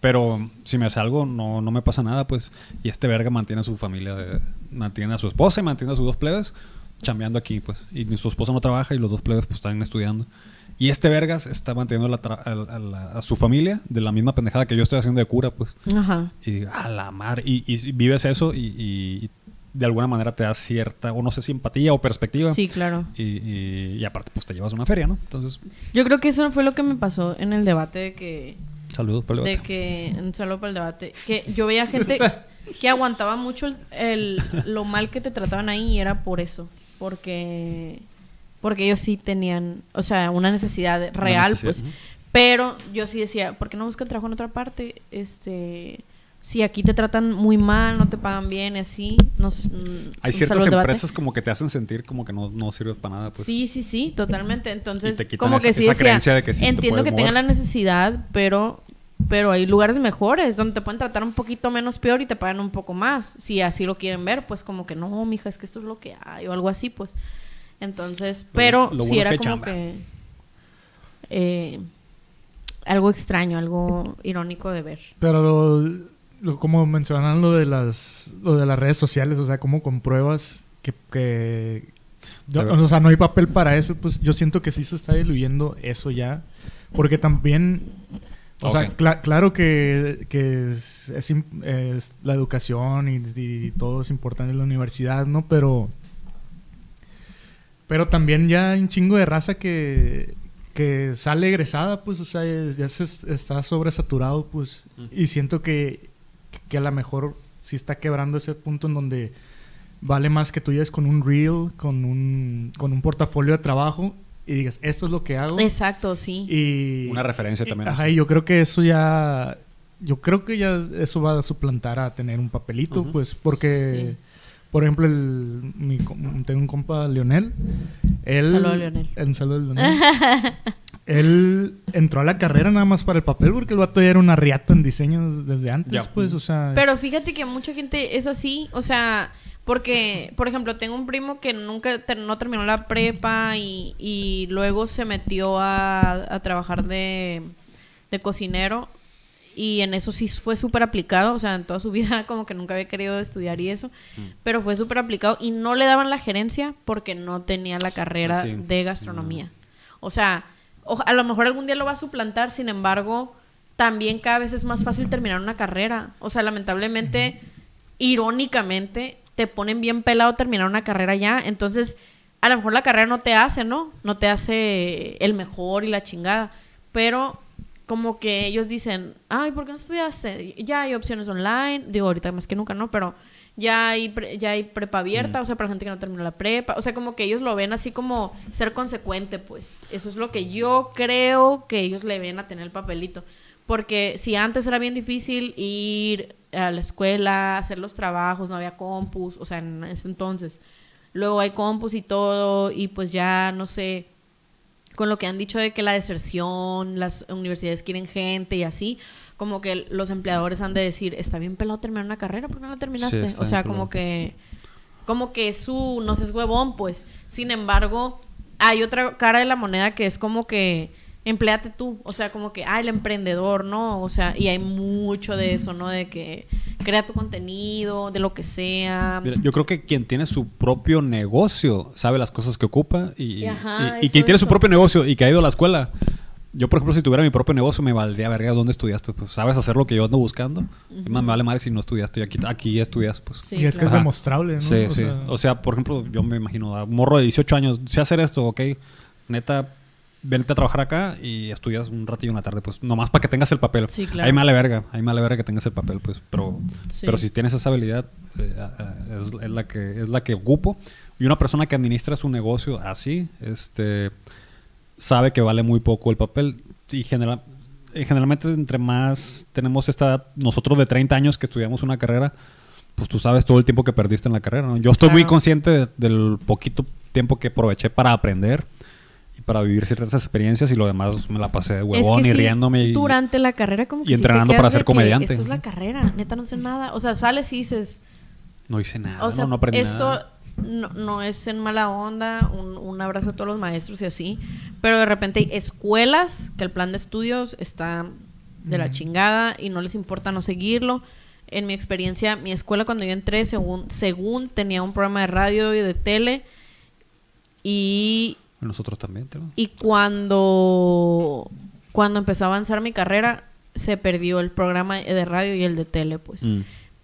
pero si me salgo no, no me pasa nada pues. Y este verga mantiene a su familia de- mantiene a su esposa y mantiene a sus dos plebes chambeando aquí pues. Y su esposa no trabaja y los dos plebes pues están estudiando Y este vergas está manteniendo la tra- a, a la- a su familia de la misma pendejada que yo estoy haciendo de cura, pues. Ajá. Y a la mar. Y, y vives eso y, y de alguna manera te da cierta, o no sé, simpatía o perspectiva. Sí, claro. Y, aparte, pues te llevas una feria, ¿no? Entonces, Yo creo que eso fue lo que me pasó en el debate de que saludos por el de debate. que un saludo para el debate que yo veía [laughs] gente que aguantaba mucho el, el- lo mal que te trataban ahí y era por eso porque porque ellos sí tenían o sea una necesidad real necesidad, pues pero yo sí decía ¿por qué no buscan trabajo en otra parte? este si aquí te tratan muy mal no te pagan bien así nos mm, Hay ciertas empresas como que te hacen sentir como que no, no sirves para nada, pues. Sí, sí, sí, totalmente. Entonces, como esa- que sí esa decía, creencia de que sí entiendo que tengan la necesidad, pero pero hay lugares mejores donde te pueden tratar un poquito menos peor y te pagan un poco más. Si así lo quieren ver, pues como que no, mija, es que esto es lo que hay o algo así, pues. Entonces, Lo pero bueno- sí es era que como chamba. que eh, algo extraño, algo irónico de ver. Pero lo, lo- como mencionan lo de las lo de las redes sociales, o sea, como compruebas que, que yo- Pero- o sea, no hay papel para eso, pues yo siento que sí se está diluyendo eso ya, porque también o sea, claro que, que es, es im- es la educación y, y todo es importante en la universidad, ¿no? Pero pero también ya hay un chingo de raza que, que sale egresada, pues, o sea, ya se es- está sobresaturado, pues, y siento que, que a lo mejor sí está quebrando ese punto en donde vale más que tú llegues con un reel, con un, con un portafolio de trabajo y digas, esto es lo que hago. Exacto, sí. Y, Una referencia y- también. Ajá, y yo creo que eso ya, yo creo que ya eso va a suplantar a tener un papelito, pues, porque... Sí. Por ejemplo, el, mi com- tengo un compa, Leonel. Él, Saludo a Leonel. Saludo a Leonel. él entró a la carrera nada más para el papel porque el vato ya era una riata en diseño desde antes, pues, o sea... Pero fíjate que mucha gente es así, o sea, porque, por ejemplo, tengo un primo que nunca ter- no terminó la prepa y, y luego se metió a, a trabajar de, de cocinero y en eso sí fue súper aplicado, o sea, en toda su vida [laughs] como que nunca había querido estudiar y eso, pero fue súper aplicado y no le daban la gerencia porque no tenía la carrera Sí. de gastronomía. O sea, o- a lo mejor algún día lo va a suplantar, sin embargo, también cada vez es más fácil terminar una carrera. O sea, lamentablemente, irónicamente, te ponen bien pelado terminar una carrera ya. Entonces, a lo mejor la carrera no te hace, ¿no? No te hace el mejor y la chingada. Pero como que ellos dicen, ay, ¿por qué no estudiaste? Ya hay opciones online. Digo, ahorita más que nunca, ¿no? Pero ya hay, pre- ya hay prepa abierta, o sea, para gente que no terminó la prepa. O sea, como que ellos lo ven así como ser consecuente, pues. Eso es lo que yo creo que ellos le ven a tener el papelito. Porque si antes era bien difícil ir a la escuela, hacer los trabajos, no había compus, o sea, en ese entonces. Luego hay compus y todo, y pues ya, no sé, con lo que han dicho de que la deserción, las universidades quieren gente y así, como que los empleadores han de decir, está bien pelado terminar una carrera, ¿por qué no la terminaste? Sí, o sea, como que, como que su, no sé, es huevón, pues. Sin embargo, hay otra cara de la moneda que es como que, empleate tú, o sea, como que, ah, el emprendedor, ¿no? O sea, y hay mucho de eso, ¿no? De que crea tu contenido, de lo que sea. Mira, yo creo que quien tiene su propio negocio sabe las cosas que ocupa y, y- Ajá, y- y eso, quien tiene su eso. propio negocio y que ha ido a la escuela. Yo, por ejemplo, si tuviera mi propio negocio, me valdría verga dónde estudiaste. Pues sabes hacer lo que yo ando buscando. Y más me vale madre si no estudiaste y aquí, aquí estudias, pues. Sí, y es que es demostrable, ¿no? Sí, O sí. sea, o sea, por ejemplo, yo me imagino a un morro de 18 años, sé hacer esto, ok. Neta, vente a trabajar acá y estudias un ratillo en la tarde, pues nomás para que tengas el papel. Sí, claro. Ahí me vale verga, ahí me vale verga que tengas el papel, pues. Pero, Sí. pero si tienes esa habilidad, eh, eh, es, es la que, es la que ocupo. Y una persona que administra su negocio así, este, sabe que vale muy poco el papel. Y general, eh, generalmente entre más tenemos esta edad, nosotros de 30 años que estudiamos una carrera, pues tú sabes todo el tiempo que perdiste en la carrera. ¿no? Yo estoy muy Claro. consciente de- del poquito tiempo que aproveché para aprender para vivir ciertas experiencias y lo demás me la pasé de huevón es que y sí, riéndome y, durante la carrera como que y entrenando quedas para ser comediante. Esto es la carrera, neta no sé nada. O sea, sales y dices, no hice nada, o sea, no, no aprendí esto nada. no, no es en mala onda, un, un abrazo a todos los maestros y así, pero de repente hay escuelas que el plan de estudios está de la chingada y no les importa no seguirlo. En mi experiencia, mi escuela cuando yo entré, según, según tenía un programa de radio y de tele, y Nosotros también, ¿te Y cuando, cuando empezó a avanzar mi carrera, se perdió el programa de radio y el de tele, pues. Mm.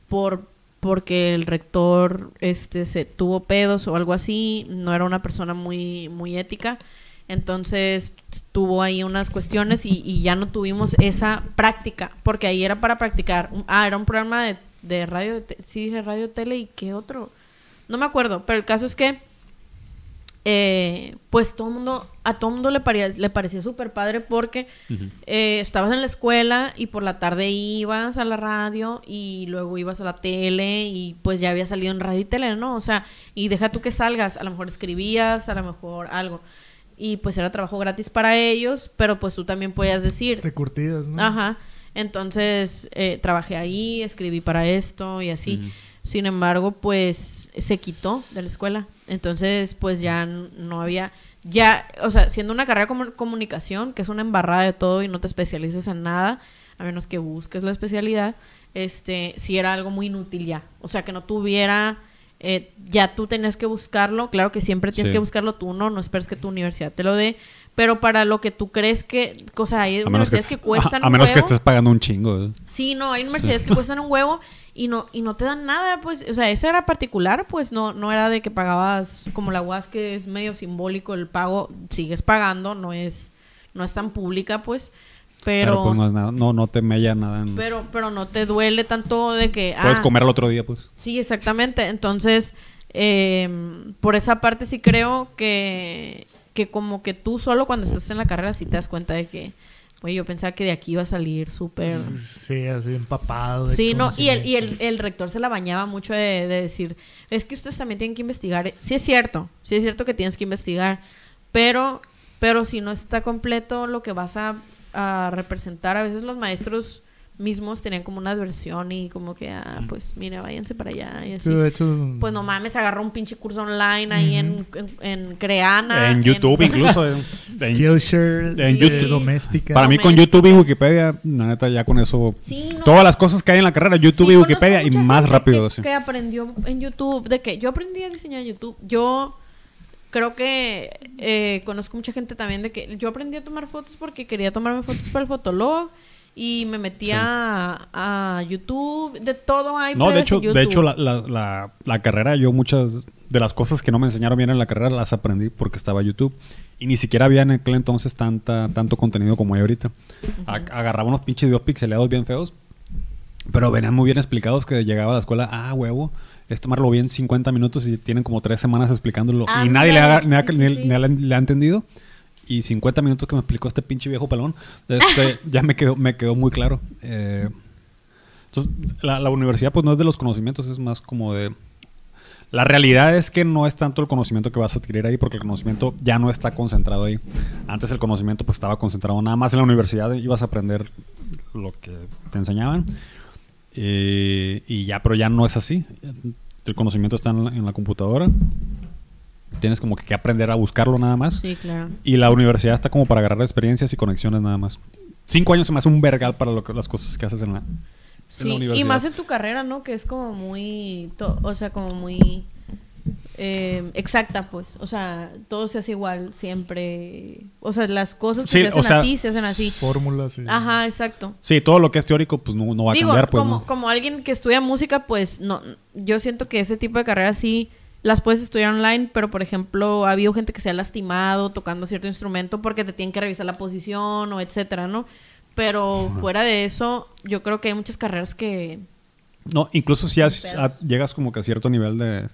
Por, porque el rector este, se tuvo pedos o algo así, no era una persona muy, muy ética. Entonces tuvo ahí unas cuestiones y, y ya no tuvimos esa práctica, porque ahí era para practicar. Ah, era un programa de, de radio, de sí dije radio, tele y qué otro. No me acuerdo, pero el caso es que eh, pues todo mundo, a todo mundo le, parecía le parecía súper padre porque eh, estabas en la escuela y por la tarde ibas a la radio y luego ibas a la tele y pues ya había salido en radio y tele, ¿no? O sea, y deja tú que salgas, a lo mejor escribías, a lo mejor algo. Y pues era trabajo gratis para ellos, pero pues tú también podías decir, Te curtidas, ¿no? Ajá. Entonces, eh, trabajé ahí, escribí para esto y así. Sin embargo, pues se quitó de la escuela. Entonces, pues ya no había. Ya, o sea, siendo una carrera como comunicación, que es una embarrada de todo y no te especialices en nada, a menos que busques la especialidad, este, sí era algo muy inútil ya. O sea, que no tuviera. eh, ya tú tenías que buscarlo. Claro que siempre tienes Sí. que buscarlo tú, no, no esperes que tu universidad te lo dé. Pero para lo que tú crees que. O sea, hay A menos que, universidades que, es- cuestan a, a un menos que huevo. estés pagando un chingo. ¿eh? Sí, no, hay universidades que cuestan un huevo y no y no te dan nada, pues, o sea, esa era particular, pues no no era de que pagabas como la UAS que es medio simbólico el pago, sigues pagando, no es no es tan pública, pues, Pero, pero pues no, es nada, no, no te mella nada. en- pero pero no te duele tanto de que Puedes ah, comer al otro día, pues. Sí, exactamente. Entonces, eh, por esa parte sí creo que, que como que tú solo cuando estás en la carrera sí te das cuenta de que, oye, yo pensaba que de aquí iba a salir súper... Sí, así empapado. de Sí, no, y el, y el, el rector se la bañaba mucho de, de decir, es que ustedes también tienen que investigar. Sí es cierto, sí es cierto que tienes que investigar, pero, pero si no está completo lo que vas a, a representar, a veces los maestros mismos tenían como una adversión y como que, ah, pues mire, váyanse para allá y así. Sí, de hecho... Pues no mames, agarró un pinche curso online ahí en, en, en Creana. en YouTube [laughs] incluso. eh. En- Skillshare, en de YouTube. doméstica. para mí con. YouTube y Wikipedia, la neta, ya con eso... Sí, no. Todas las cosas que hay en la carrera, YouTube Sí, y Wikipedia, y más rápido. Que, aprendió en YouTube, de que yo aprendí a diseñar en YouTube. Yo creo que eh, conozco mucha gente también de que yo aprendí a tomar fotos porque quería tomarme fotos para el Fotolog y me metía a, a YouTube. De todo hay No, de hecho, de hecho la, la, la, la carrera, yo muchas de las cosas que no me enseñaron bien en la carrera las aprendí porque estaba YouTube. Y ni siquiera había en aquel entonces tanta, tanto contenido como hay ahorita. A- Agarraba unos pinches videos pixeleados bien feos, pero venían muy bien explicados que llegaba a la escuela, ah, huevo, este mar lo vi en 50 minutos y tienen como tres semanas explicándolo. y nadie le ha, Ándale, le ha- sí, sí, ni- sí. ni le ha- le ha entendido. Y 50 minutos que me explicó este pinche viejo pelón, este, [laughs] ya me quedó, me quedó muy claro. Eh, entonces, la, la universidad pues no es de los conocimientos, es más como de... La realidad es que no es tanto el conocimiento que vas a adquirir ahí, porque el conocimiento ya no está concentrado ahí. Antes el conocimiento pues estaba concentrado nada más en la universidad, ibas a aprender lo que te enseñaban. Eh, y ya, pero ya no es así. El conocimiento está en la, en la computadora. Tienes como que, que aprender a buscarlo nada más. Sí, claro. Y la universidad está como para agarrar experiencias y conexiones nada más. Cinco años se me hace un vergal para lo que, las cosas que haces en la, en Sí, la universidad. y más en tu carrera, ¿no? Que es como muy, to- o sea, como muy eh, exacta, pues. O sea, todo se hace igual siempre. O sea, las cosas que Sí, se o hacen sea, así, se hacen así. Fórmulas. y- Ajá, exacto. Sí, todo lo que es teórico pues no, no va a cambiar. Pues, como, ¿no? como alguien que estudia música, pues no, yo siento que ese tipo de carreras sí las puedes estudiar online, pero por ejemplo, ha habido gente que se ha lastimado tocando cierto instrumento porque te tienen que revisar la posición o etcétera, ¿no? Pero fuera de eso, yo creo que hay muchas carreras que No, incluso si has- a- llegas como que a cierto nivel de,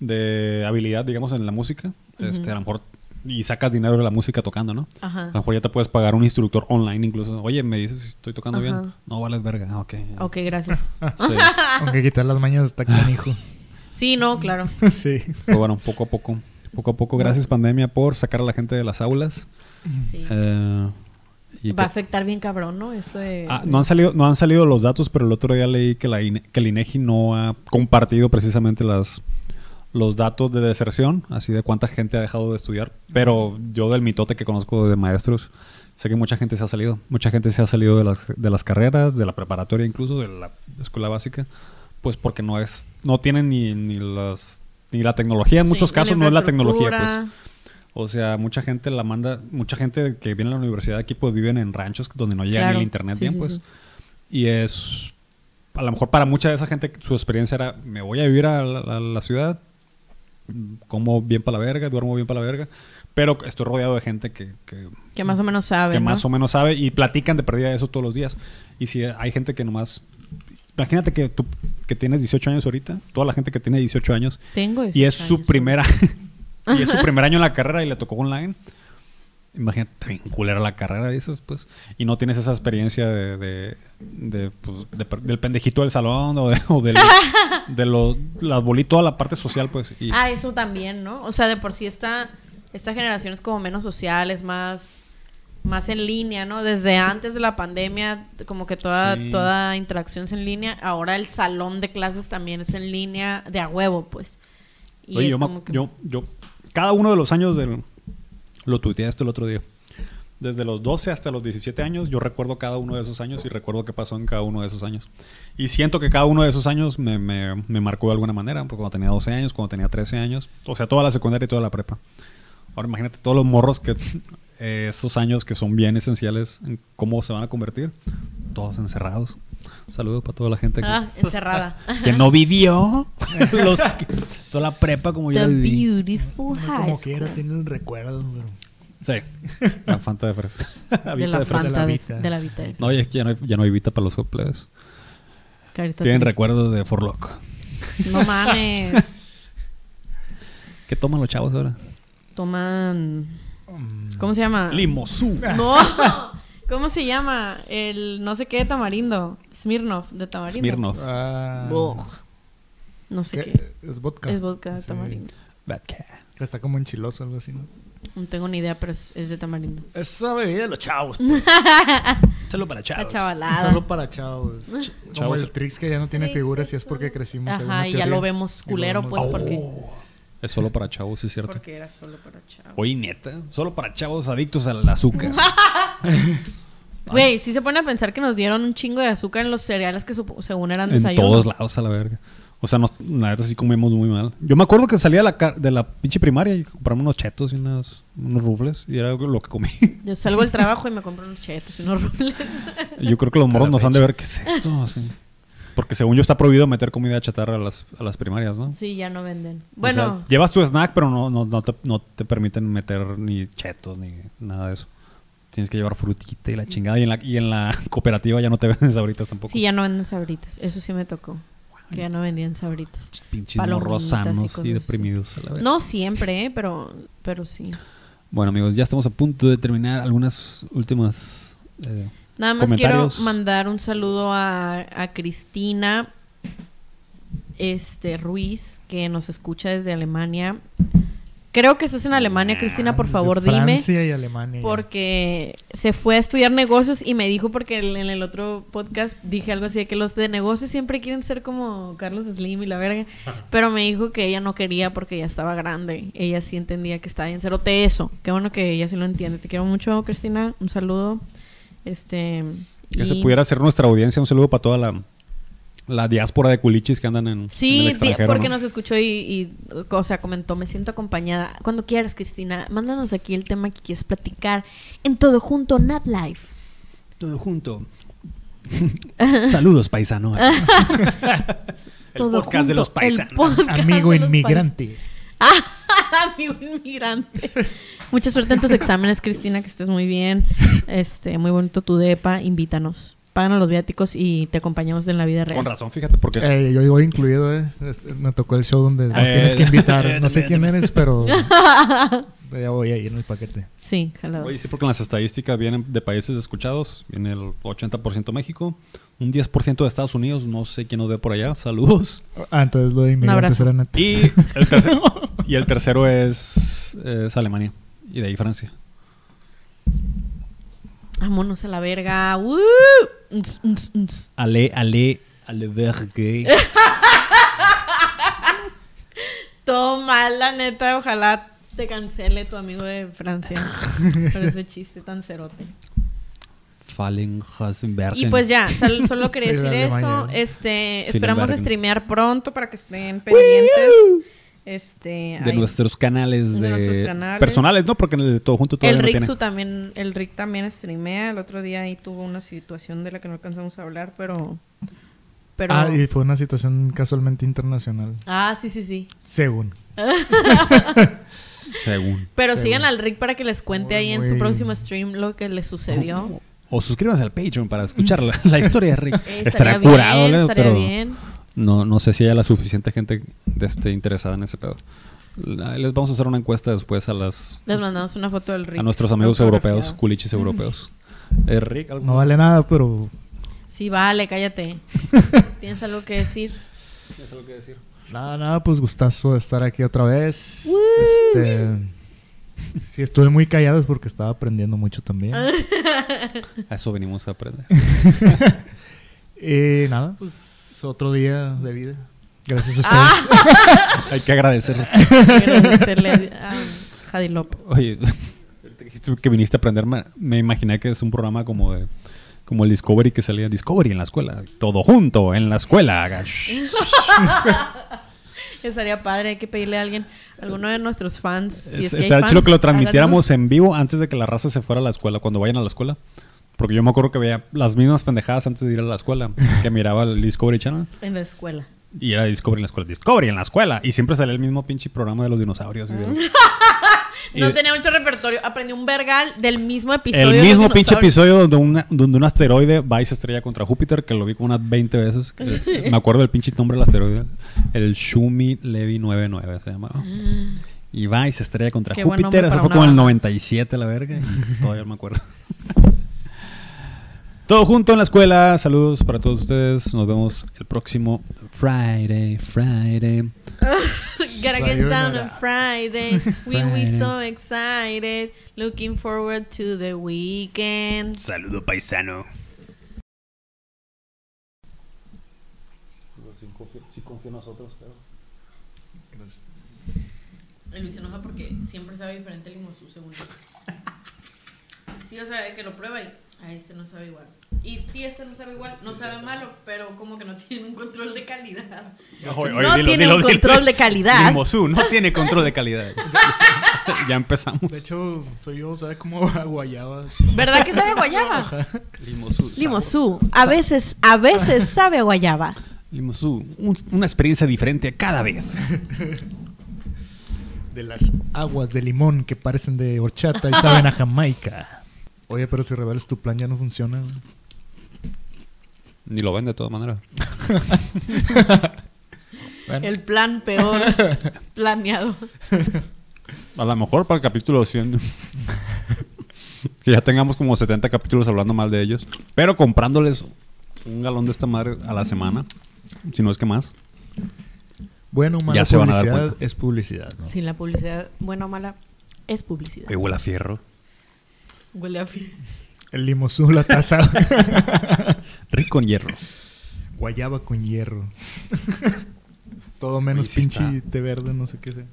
de habilidad, digamos, en la música, este, a lo mejor, y sacas dinero de la música tocando, ¿no? A Ajá. lo mejor ya te puedes pagar un instructor online incluso. Oye, me dices si estoy tocando Ajá. bien. No vales verga. Ah, ok. ya. Ok, gracias. [laughs] Sí. Aunque quitar las mañas está canijo. Sí, no, claro. [laughs] sí. Pero bueno, poco a poco. Poco a poco. Gracias, pandemia, por sacar a la gente de las aulas. Sí. Eh, y Va a afectar bien cabrón, ¿no? Eso de... Ah, no han salido no han salido los datos, pero el otro día leí que la INE- que el INEGI no ha compartido precisamente las los datos de deserción, así de cuánta gente ha dejado de estudiar, pero yo del mitote que conozco de maestros sé que mucha gente se ha salido, mucha gente se ha salido de las de las carreras, de la preparatoria incluso, de la escuela básica, pues porque no es no tienen ni ni las ni la tecnología en Sí, muchos casos no es la tecnología, pues. O sea, mucha gente la manda, mucha gente que viene a la universidad aquí pues viven en ranchos donde no llega Claro. ni el internet Sí, bien, sí, pues. Y es, a lo mejor para mucha de esa gente su experiencia era, me voy a vivir a la, a la ciudad, como bien para la verga, duermo bien para la verga, pero estoy rodeado de gente que, que, Que más o menos sabe, que ¿no? más o menos sabe y platican de perdida de eso todos los días. Y si hay gente que nomás... Imagínate que tú que tienes 18 años ahorita, toda la gente que tiene 18 años Tengo y es 18 su años, primera [laughs] y es su primer año en la carrera y le tocó online. Imagínate, bien culera la carrera de esos, pues. Y no tienes esa experiencia de, de, de, pues, de del pendejito del salón o, de, o del, [laughs] de los, las bolitas, toda la parte social, pues. Y, Ah, eso también, ¿no? O sea, de por sí esta, esta generación es como menos social, es más, más en línea, ¿no? Desde antes de la pandemia, como que toda, Sí. toda interacción es en línea. Ahora el salón de clases también es en línea de a huevo, pues. Y Oye, es yo, me- como que- yo, yo, cada uno de los años del... Lo tuiteé esto el otro día. Desde los 12 hasta los 17 años, yo recuerdo cada uno de esos años y recuerdo qué pasó en cada uno de esos años. Y siento que cada uno de esos años me, me, me marcó de alguna manera. Pues cuando tenía 12 años, cuando tenía 13 años. O sea, toda la secundaria y toda la prepa. Ahora imagínate todos los morros que... eh, esos años que son bien esenciales en cómo se van a convertir. Todos encerrados. Un saludo para toda la gente que, Ah, encerrada. [laughs] que no vivió [laughs] los, toda la prepa como yo The la viví. beautiful high como school. quiera tiene el recuerdo, pero... Sí. La Fanta de fresa. [laughs] De Vita la de fresa. de la Fanta de, Vita. de la Vita. de- No, ya, ya no hay, ya no hay Vita para los carita Tienen triste. recuerdos de Forlock. No mames. ¿Qué toman los chavos ahora? Toman... ¿Cómo se llama? Limosú. No. [laughs] ¿Cómo se llama? El no sé qué de tamarindo. Smirnoff de tamarindo. Smirnoff. Ah, Ugh. No sé ¿qué? qué. Es vodka. Es vodka de Sí. tamarindo. Que Está como enchiloso algo así, ¿no? No tengo ni idea, pero es, es de tamarindo. Esa bebida de los chavos. [laughs] Solo para chavos. Solo para chavos. [laughs] Como Chavos. el Trix que ya no tiene figuras y es porque crecimos. Ajá, y ya lo vemos culero, vemos- pues, Oh. porque, Es solo para chavos, sí es cierto. porque era solo para chavos. Oye, neta. Solo para chavos adictos al azúcar. [laughs] [laughs] Güey, sí se pone a pensar que nos dieron un chingo de azúcar en los cereales que supo- según eran en desayuno. todos lados a la verga. O sea, nos, la neta sí comemos muy mal. Yo me acuerdo que salía de la, ca- de la pinche primaria y compramos unos chetos y unas, unos rufles. Y era lo que comí. [laughs] Yo salgo del trabajo y me compro unos chetos y unos rubles. Yo creo que los morros la nos han de ver qué es esto. así. Porque según yo está prohibido meter comida chatarra a las, a las primarias, ¿no? Sí, ya no venden. O Bueno, sea, llevas tu snack, pero no, no, no, te, no te permiten meter ni chetos ni nada de eso. Tienes que llevar frutita y la chingada. Y en la, y en la [laughs] cooperativa ya no te venden sabritas tampoco. sí, ya no venden sabritas. Eso sí me tocó. Que ya no vendían sabritas. Pinches morros y deprimidos. a la verga. No siempre, ¿eh? pero, pero sí. Bueno, amigos, ya estamos a punto de terminar algunas últimas. eh, Nada más quiero mandar un saludo a, a Cristina este, Ruiz, que nos escucha desde Alemania. Creo que estás en Alemania, Cristina, por favor, dime. Francia y Alemania. Porque se fue a estudiar negocios y me dijo, porque en en el otro podcast dije algo así de que los de negocios siempre quieren ser como Carlos Slim y la verga. Pero me dijo que ella no quería porque ya estaba grande. Ella sí entendía que estaba bien cerote eso. Qué bueno que ella sí lo entiende. Te quiero mucho, Cristina. Un saludo. Este. que y- se pudiera hacer nuestra audiencia. Un saludo para toda la, la diáspora de culichis que andan en, en Sí, el extranjero. porque ¿no? nos escuchó y, y, o sea, comentó, me siento acompañada. Cuando quieras, Cristina, mándanos aquí el tema que quieres platicar en todo junto, Not Life. Todo junto. [laughs] Saludos, paisano. [laughs] el Todo podcast de los paisanos. [laughs] Amigo inmigrante. Amigo inmigrante. Mucha suerte en tus [laughs] exámenes, Cristina, que estés muy bien. Este, muy bonito tu depa, invítanos. Páganos los viáticos y te acompañamos en la vida real. Con razón, fíjate, porque Eh, yo voy incluido, eh. Es- Me tocó el show donde nos Eh, tienes que [laughs] invitar. eh, No sé quién eres, pero [laughs] ya voy ahí en el paquete. Sí, jalados. Oye, sí, porque en las estadísticas vienen de países escuchados. Viene el 80% México, un 10% de Estados Unidos. No sé quién nos ve por allá. Saludos. Ah, entonces lo de inmigrantes era neta. Y el, tercer- y el tercero es, es Alemania. Y de ahí Francia. Vámonos a la verga. ¡Uh! Uns, uns, uns. Ale, ale, ale vergue. [laughs] Todo mal, la neta. Ojalá te cancele tu amigo de Francia [laughs] por ese chiste tan cerote. Fallen. Y pues ya, sal- solo quería [laughs] decir eso. Este, esperamos streamear pronto para que estén pendientes. Este, De hay- nuestros canales de de, nuestros canales. personales, ¿no? Porque en el de todo junto todavía el no Rick tiene. su también, el Rick también streamea. El otro día ahí tuvo una situación de la que no alcanzamos a hablar, pero, pero. Ah, y fue una situación casualmente internacional. Ah, sí, sí, sí. Según. [laughs] Según. Pero sigan al Rick para que les cuente Muy, ahí en su próximo stream lo que le sucedió. O suscríbanse al Patreon para escuchar la, la historia de Rick. Eh, Estará estaría curado, bien, Leo, estaría pero bien. No, no sé si haya la suficiente gente de este, interesada en ese pedo. Les vamos a hacer una encuesta después a las Les mandamos una foto del Rick. a nuestros amigos europeos, culichis europeos. Eh, Rick, ¿algo No más? vale nada, pero Sí, vale, cállate. [laughs] ¿Tienes algo que decir? ¿Tienes algo que decir? nada, nada, pues gustazo de estar aquí otra vez. Este. Si estuve muy callado es porque estaba aprendiendo mucho también. [laughs] A eso venimos a aprender. Y [laughs] nada, pues otro día de vida. Gracias a Ah. ustedes. [laughs] Hay que agradecerle. Agradecerle a Jadilop. Oye, que dijiste que viniste a aprender, me, imaginé que es un programa como de como el Discovery que salía Discovery en la escuela, todo junto en la escuela. [laughs] Estaría padre, hay que pedirle a alguien, alguno de nuestros fans. Si es Es- que chido que lo transmitiéramos en vivo antes de que la raza se fuera a la escuela, cuando vayan a la escuela. Porque yo me acuerdo que veía las mismas pendejadas antes de ir a la escuela, que [laughs] miraba el Discovery Channel En la escuela. y era Discovery en la escuela, Discovery en la escuela. Y siempre salía el mismo pinche programa de los dinosaurios. y de- [laughs] y No tenía mucho repertorio. Aprendí un vergal del mismo episodio. el de mismo pinche episodio donde, una- donde un asteroide va y se estrella contra Júpiter, que lo vi como unas 20 veces. que- [laughs] me acuerdo del pinche nombre del asteroide. El Shumi Levy 99 se llamaba. Y va y se estrella contra Qué Júpiter. Eso fue como en el banda. 97, la verga. Y todavía no me acuerdo. Todo junto en la escuela. Saludos para todos ustedes. Nos vemos el próximo Friday. Friday. [laughs] Gotta get down on Friday. [laughs] We we so excited. Looking forward to the weekend. Saludo paisano. Sí confío en nosotros, pero... El Luis se enoja porque siempre sabe diferente el limosú, según yo. [laughs] Sí, o sea, que lo prueba y a este no sabe igual. Y sí, este no sabe igual, no sabe malo, pero como que no tiene un control de calidad. no tiene un control de calidad. Limosú no tiene control de calidad. [laughs] ya empezamos. De hecho, soy yo, ¿sabes cómo a guayaba? ¿Verdad que sabe a guayaba? Limosú. Limosú, a veces, a veces sabe a guayaba. Limosú. un- una experiencia diferente cada vez. De las aguas de limón que parecen de horchata y saben a Jamaica. Oye, pero si revelas tu plan ya no funciona. güey. Ni lo ven de todas maneras. [laughs] Bueno, El plan peor [laughs] planeado. A lo mejor para el capítulo 100. que ya tengamos como 70 capítulos hablando mal de ellos. Pero comprándoles un galón de esta madre a la semana. Si no es que más. bueno, mala Ya se van a dar publicidad cuenta. es publicidad. ¿no? Sin la publicidad, buena o mala, es publicidad. Huele a fierro. Huele a El limosú, la taza. Rico en hierro. Guayaba con hierro. [laughs] Todo menos Oye, sí pinche está. té verde, no sé qué sea.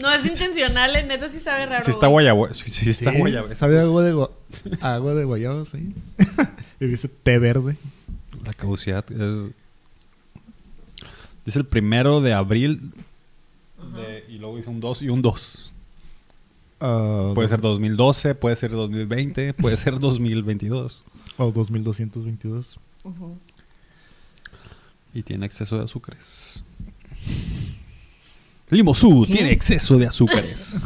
No es intencional, eh, neta sí sabe raro. Si está güey. guayabo. Sí, sí está guayabo. ¿Sabe agua de, gua- agua de guayaba? Sí. [laughs] y dice té verde. La caducidad es. Dice el primero de abril. de- y luego dice un 2 y un 2. Ah, Puede ser 2012, puede ser 2020, puede ser 2022. O 2222. Ujú. Y tiene exceso de azúcares. Limosú tiene exceso de azúcares.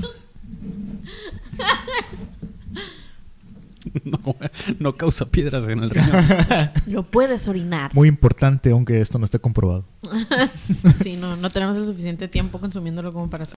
[laughs] no, no causa piedras en el riñón. [laughs] Lo puedes orinar. Muy importante, aunque esto no esté comprobado. [laughs] Sí, no, no tenemos el suficiente tiempo consumiéndolo como para